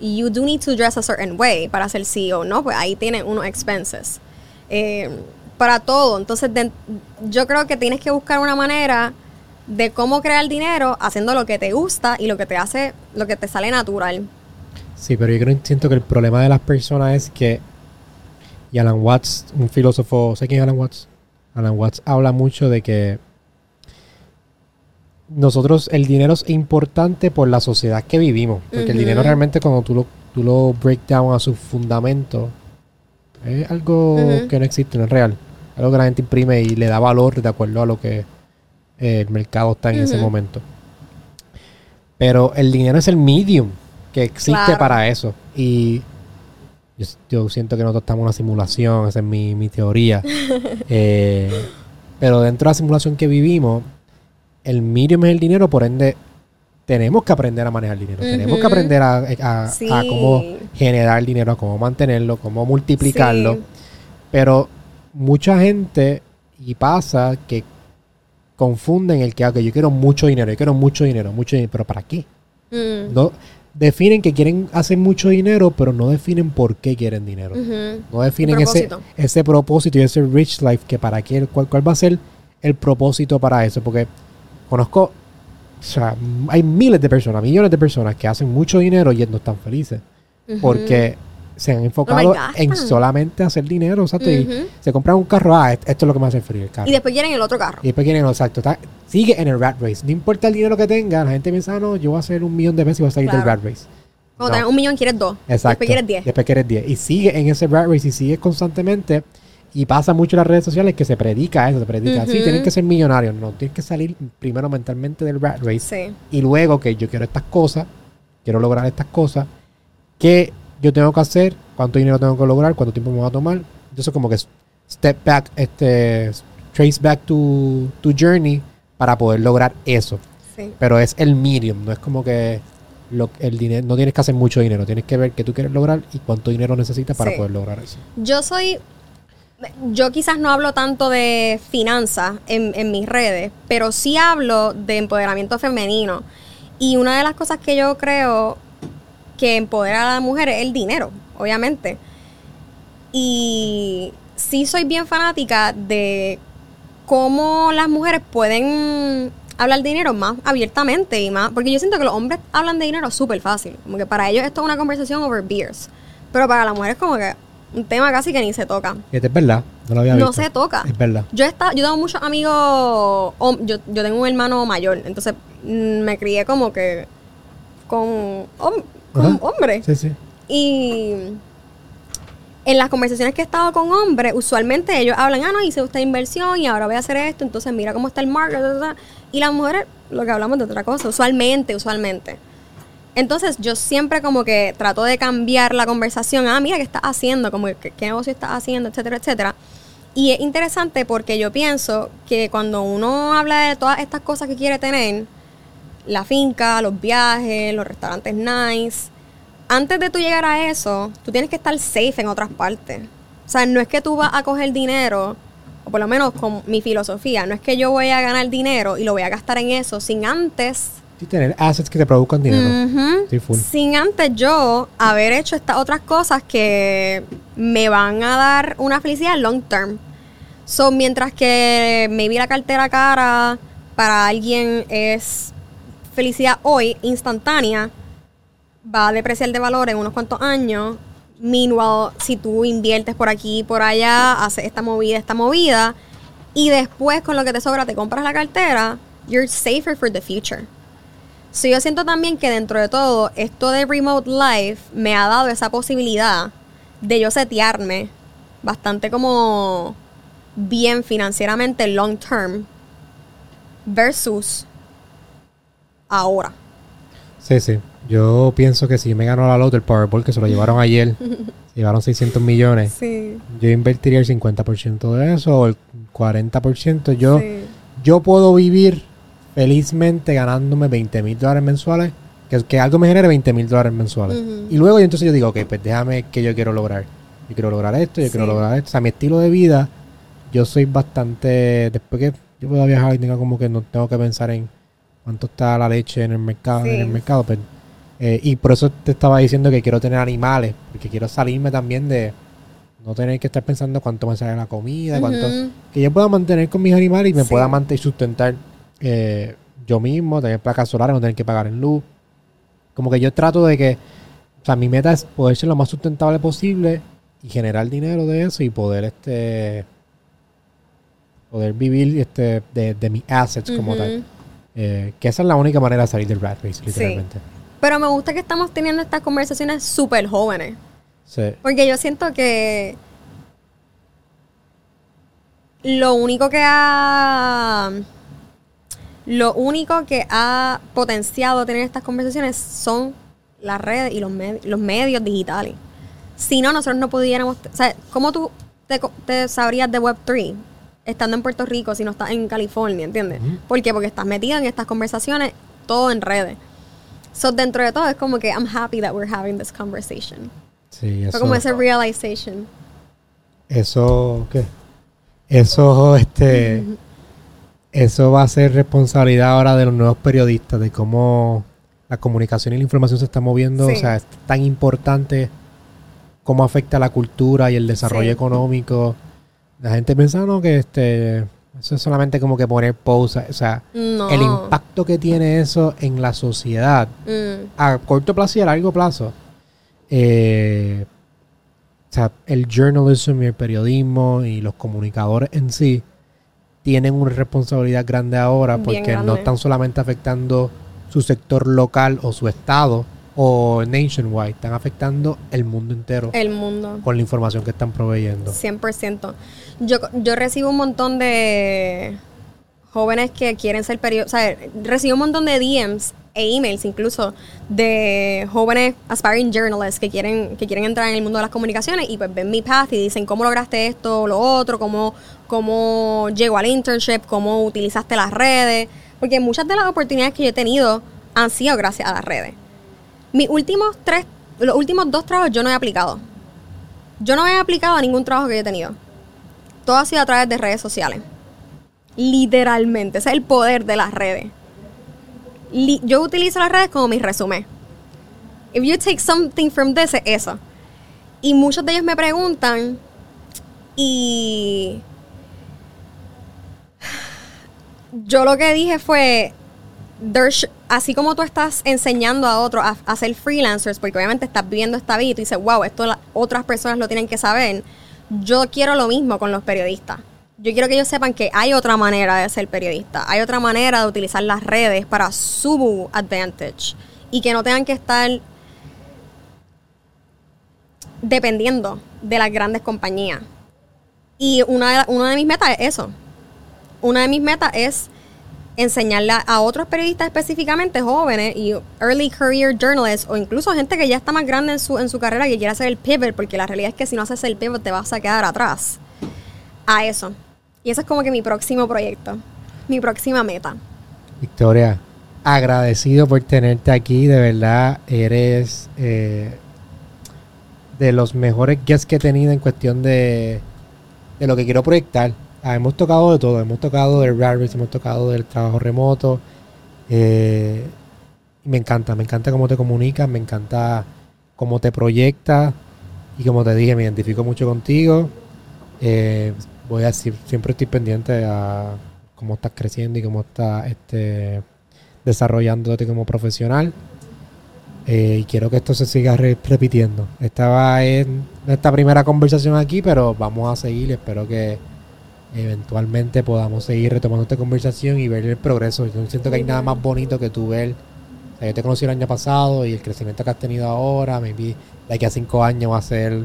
you do need to dress a certain way para ser CEO, ¿no? Pues ahí tiene unos expenses. Eh, para todo. Entonces, yo creo que tienes que buscar una manera de cómo crear dinero haciendo lo que te gusta y lo que te hace, lo que te sale natural. Sí, pero yo creo siento que el problema de las personas es que y Alan Watts, un filósofo, ¿sé quién es Alan Watts? Alan Watts habla mucho de que nosotros el dinero es importante por la sociedad que vivimos, porque el dinero realmente cuando tú lo tú lo break down a sus fundamentos es algo que no existe, no es real, algo que la gente imprime y le da valor de acuerdo a lo que el mercado está en ese momento. Pero el dinero es el medium que existe Claro. para eso. Y yo, yo siento que nosotros estamos en una simulación, esa es mi, mi teoría. Eh, pero dentro de la simulación que vivimos, el medium es el dinero, por ende, tenemos que aprender a manejar dinero. Tenemos que aprender a, a- cómo generar dinero, a cómo mantenerlo, cómo multiplicarlo. Sí. Pero mucha gente, y pasa que confunden el que, ah, ok, yo quiero mucho dinero, yo quiero mucho dinero, mucho dinero, pero ¿para qué? Mm. No, definen que quieren hacer mucho dinero, pero no definen por qué quieren dinero. No definen ese, propósito. ese propósito y ese rich life que para qué, cuál, cuál va a ser el propósito para eso. Porque conozco, o sea, hay miles de personas, millones de personas que hacen mucho dinero y no están felices. Porque se han enfocado en solamente hacer dinero, exacto, y Ujú. se compran un carro, ah, est- esto es lo que me hace feliz el carro. Y después quieren el otro carro. Y después quieren, exacto, está- sigue en el rat race. No importa el dinero que tenga, la gente piensa, ah, no, yo voy a hacer un millón de pesos y voy a salir del rat race. Cuando No. tenés un millón quieres dos. Exacto. Después quieres diez. Después quieres 10. Y sigue en ese rat race y sigue constantemente. Y pasa mucho en las redes sociales que se predica eso, se predica. Sí, Ujú. tienen que ser millonarios. No, tienes que salir primero mentalmente del rat race. Sí. Y luego que yo quiero estas cosas, quiero lograr estas cosas. ¿Qué yo tengo que hacer? ¿Cuánto dinero tengo que lograr? ¿Cuánto tiempo me va a tomar? Entonces como que step back, este, trace back tu, tu journey para poder lograr eso. Sí. Pero es el medium, no es como que lo, el dinero, no tienes que hacer mucho dinero, tienes que ver qué tú quieres lograr y cuánto dinero necesitas para Sí. poder lograr eso. Yo soy. Yo quizás no hablo tanto de finanzas en, en mis redes, pero sí hablo de empoderamiento femenino. Y una de las cosas que yo creo que empodera a la mujer es el dinero, obviamente. Y sí soy bien fanática de cómo las mujeres pueden hablar de dinero más abiertamente y más. Porque yo siento que los hombres hablan de dinero súper fácil. Como que para ellos esto es una conversación over beers. Pero para la mujer es como que un tema casi que ni se toca. Y esto es verdad, no lo había No visto. se toca. Es verdad. Yo estado- yo tengo muchos amigos, yo, yo tengo un hermano mayor, entonces mm, me crié como que con, con Ajá. hombres. Sí, sí. Y en las conversaciones que he estado con hombres, usualmente ellos hablan, ah, no, hice usted inversión y ahora voy a hacer esto, entonces mira cómo está el market. ta, ta, ta". Y las mujeres, lo que hablamos de otra cosa, usualmente, usualmente. Entonces yo siempre como que trato de cambiar la conversación, ah, mira, ¿qué estás haciendo? Como que, ¿qué negocio estás haciendo? Etcétera, etcétera. Y es interesante porque yo pienso que cuando uno habla de todas estas cosas que quiere tener, la finca, los viajes, los restaurantes nice, antes de tú llegar a eso, tú tienes que estar safe en otras partes. O sea, no es que tú vas a coger dinero, o por lo menos con mi filosofía, no es que yo voy a ganar dinero y lo voy a gastar en eso sin antes Sí, tener assets que te produzcan dinero. Ujú. Sí, full. Sin antes yo haber hecho estas otras cosas que me van a dar una felicidad long term. So, mientras que maybe la cartera cara para alguien es felicidad hoy, instantánea, va a depreciar de valor en unos cuantos años. Meanwhile, si tú inviertes por aquí y por allá, haces esta movida, esta movida, y después con lo que te sobra te compras la cartera, you're safer for the future. So, yo siento también que dentro de todo, esto de remote life me ha dado esa posibilidad de yo setearme bastante como bien financieramente long term versus ahora. Sí, sí. Yo pienso que si me ganó la loto el Powerball, que se lo llevaron ayer, se llevaron 600 millones, Sí. yo invertiría el 50% de eso o el 40%. Yo, sí. yo puedo vivir felizmente ganándome 20 mil dólares mensuales, que, que algo me genere 20 mil dólares mensuales. Y luego yo entonces yo digo, ok, pues déjame que yo quiero lograr. Yo quiero lograr esto, yo quiero lograr esto. O sea, mi estilo de vida, yo soy bastante... Después que yo puedo viajar y tenga como que no tengo que pensar en cuánto está la leche en el mercado, Sí. en el mercado, pues, eh, y por eso te estaba diciendo que quiero tener animales, porque quiero salirme también de no tener que estar pensando cuánto me sale la comida, cuánto que yo pueda mantener con mis animales y me Sí. pueda mantener y sustentar eh, yo mismo, tener placas solares, no tener que pagar en luz. Como que yo trato de que, o sea, mi meta es poder ser lo más sustentable posible y generar dinero de eso y poder este poder vivir este de, de mis assets como Ujú. tal. Eh, que esa es la única manera de salir del rat race, literalmente. Pero me gusta que estamos teniendo estas conversaciones súper jóvenes. Sí. Porque yo siento que lo único que ha lo único que ha potenciado tener estas conversaciones son las redes y los, med- los medios digitales. Si no, nosotros no pudiéramos... O sea, ¿cómo tú te, te sabrías de Web3 estando en Puerto Rico si no estás en California, entiendes? Ujú. ¿Por qué? Porque estás metido en estas conversaciones todo en redes. So, dentro de todo es como que I'm happy that we're having this conversation. Sí, Fue eso. como ese realization. Eso, ¿qué? Eso, este, eso va a ser responsabilidad ahora de los nuevos periodistas, de cómo la comunicación y la información se está moviendo. Sí. O sea, es tan importante cómo afecta la cultura y el desarrollo Sí. económico. La gente piensa, no, que este, eso es solamente como que poner pausa. O sea, No. el impacto que tiene eso en la sociedad Mm, a corto plazo y a largo plazo. eh, o sea, el journalism y el periodismo y los comunicadores en sí tienen una responsabilidad grande ahora porque no están solamente afectando su sector local o su estado o nationwide, están afectando el mundo entero el mundo. con la información que están proveyendo. 100%. Yo, yo recibo un montón de jóvenes que quieren ser periodistas. O sea, recibo un montón de DMs e emails incluso de jóvenes aspiring journalists que quieren, que quieren entrar en el mundo de las comunicaciones y pues ven mi path y dicen cómo lograste esto o lo otro, cómo, cómo llego al internship, cómo utilizaste las redes. Porque muchas de las oportunidades que yo he tenido han sido gracias a las redes. Mis últimos tres, los últimos dos trabajos yo no he aplicado. Yo no he aplicado a ningún trabajo que yo he tenido. Todo ha sido a través de redes sociales. Literalmente. Ese es el poder de las redes. Yo utilizo las redes como mi resumen. If you take something from this, es eso. Y muchos de ellos me preguntan y yo lo que dije fue, así como tú estás enseñando a otros a, ser freelancers, porque obviamente estás viviendo esta vida y dices, wow, esto otras personas lo tienen que saber, yo quiero lo mismo con los periodistas. Yo quiero que ellos sepan que hay otra manera de ser periodista, hay otra manera de utilizar las redes para su advantage y que no tengan que estar dependiendo de las grandes compañías. Y una de, una de mis metas es eso. Una de mis metas es enseñarle a- a otros periodistas específicamente jóvenes y early career journalists o incluso gente que ya está más grande en su, en su carrera que quiere hacer el pivot porque la realidad es que si no haces el pivot te vas a quedar atrás a eso. Y eso es como que mi próximo proyecto, mi próxima meta. Victoria, agradecido por tenerte aquí, de verdad eres eh, de los mejores guests que he tenido en cuestión de, de lo que quiero proyectar. Ah, hemos tocado de todo, hemos tocado del Rabbit, hemos tocado del trabajo remoto. Eh, me encanta, me encanta cómo te comunicas, me encanta cómo te proyectas. Y como te dije, me identifico mucho contigo. Eh, voy a decir, siempre estoy pendiente a cómo estás creciendo y cómo estás este, desarrollándote como profesional. Eh, y quiero que esto se siga re- repitiendo. Esta es nuestra primera conversación aquí, pero vamos a seguir. Espero que eventualmente podamos seguir retomando esta conversación y ver el progreso. Yo siento que hay nada más bonito que tú ver. O sea, yo te conocí el año pasado y el crecimiento que has tenido ahora, maybe de aquí a cinco años va a ser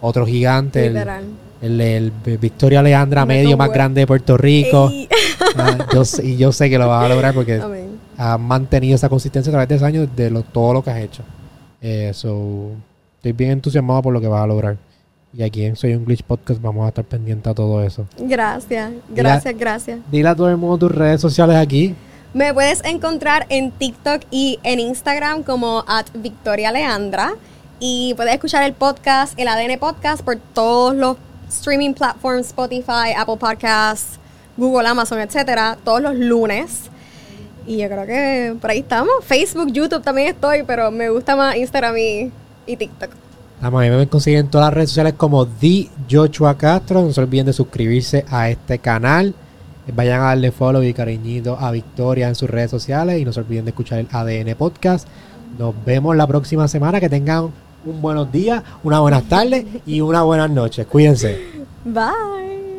otro gigante. El, Literal. el, el Victoria Leandra Me medio más grande de Puerto Rico. Ah, yo y yo sé que lo vas a lograr porque has mantenido esa consistencia a través de esos años de lo- todo lo que has hecho. Eh, so, estoy bien entusiasmado por lo que vas a lograr. Y aquí en Soy un Glitch Podcast vamos a estar pendientes a todo eso. Gracias, gracias, gracias. Dile a todo el mundo tus redes sociales aquí. Me puedes encontrar en TikTok y en Instagram como at Victoria Leandra. Y puedes escuchar el podcast, el ADN Podcast, por todos los streaming platforms, Spotify, Apple Podcasts, Google, Amazon, etcétera, todos los lunes. Y yo creo que por ahí estamos. Facebook, YouTube también estoy, pero me gusta más Instagram y, y TikTok. A mí me consiguen en todas las redes sociales como The Joshua Castro. No se olviden de suscribirse a este canal. Vayan a darle follow y cariñito a Victoria en sus redes sociales. Y no se olviden de escuchar el ADN Podcast. Nos vemos la próxima semana. Que tengan un buenos días, unas buenas tardes y unas buenas noches. Cuídense. Bye.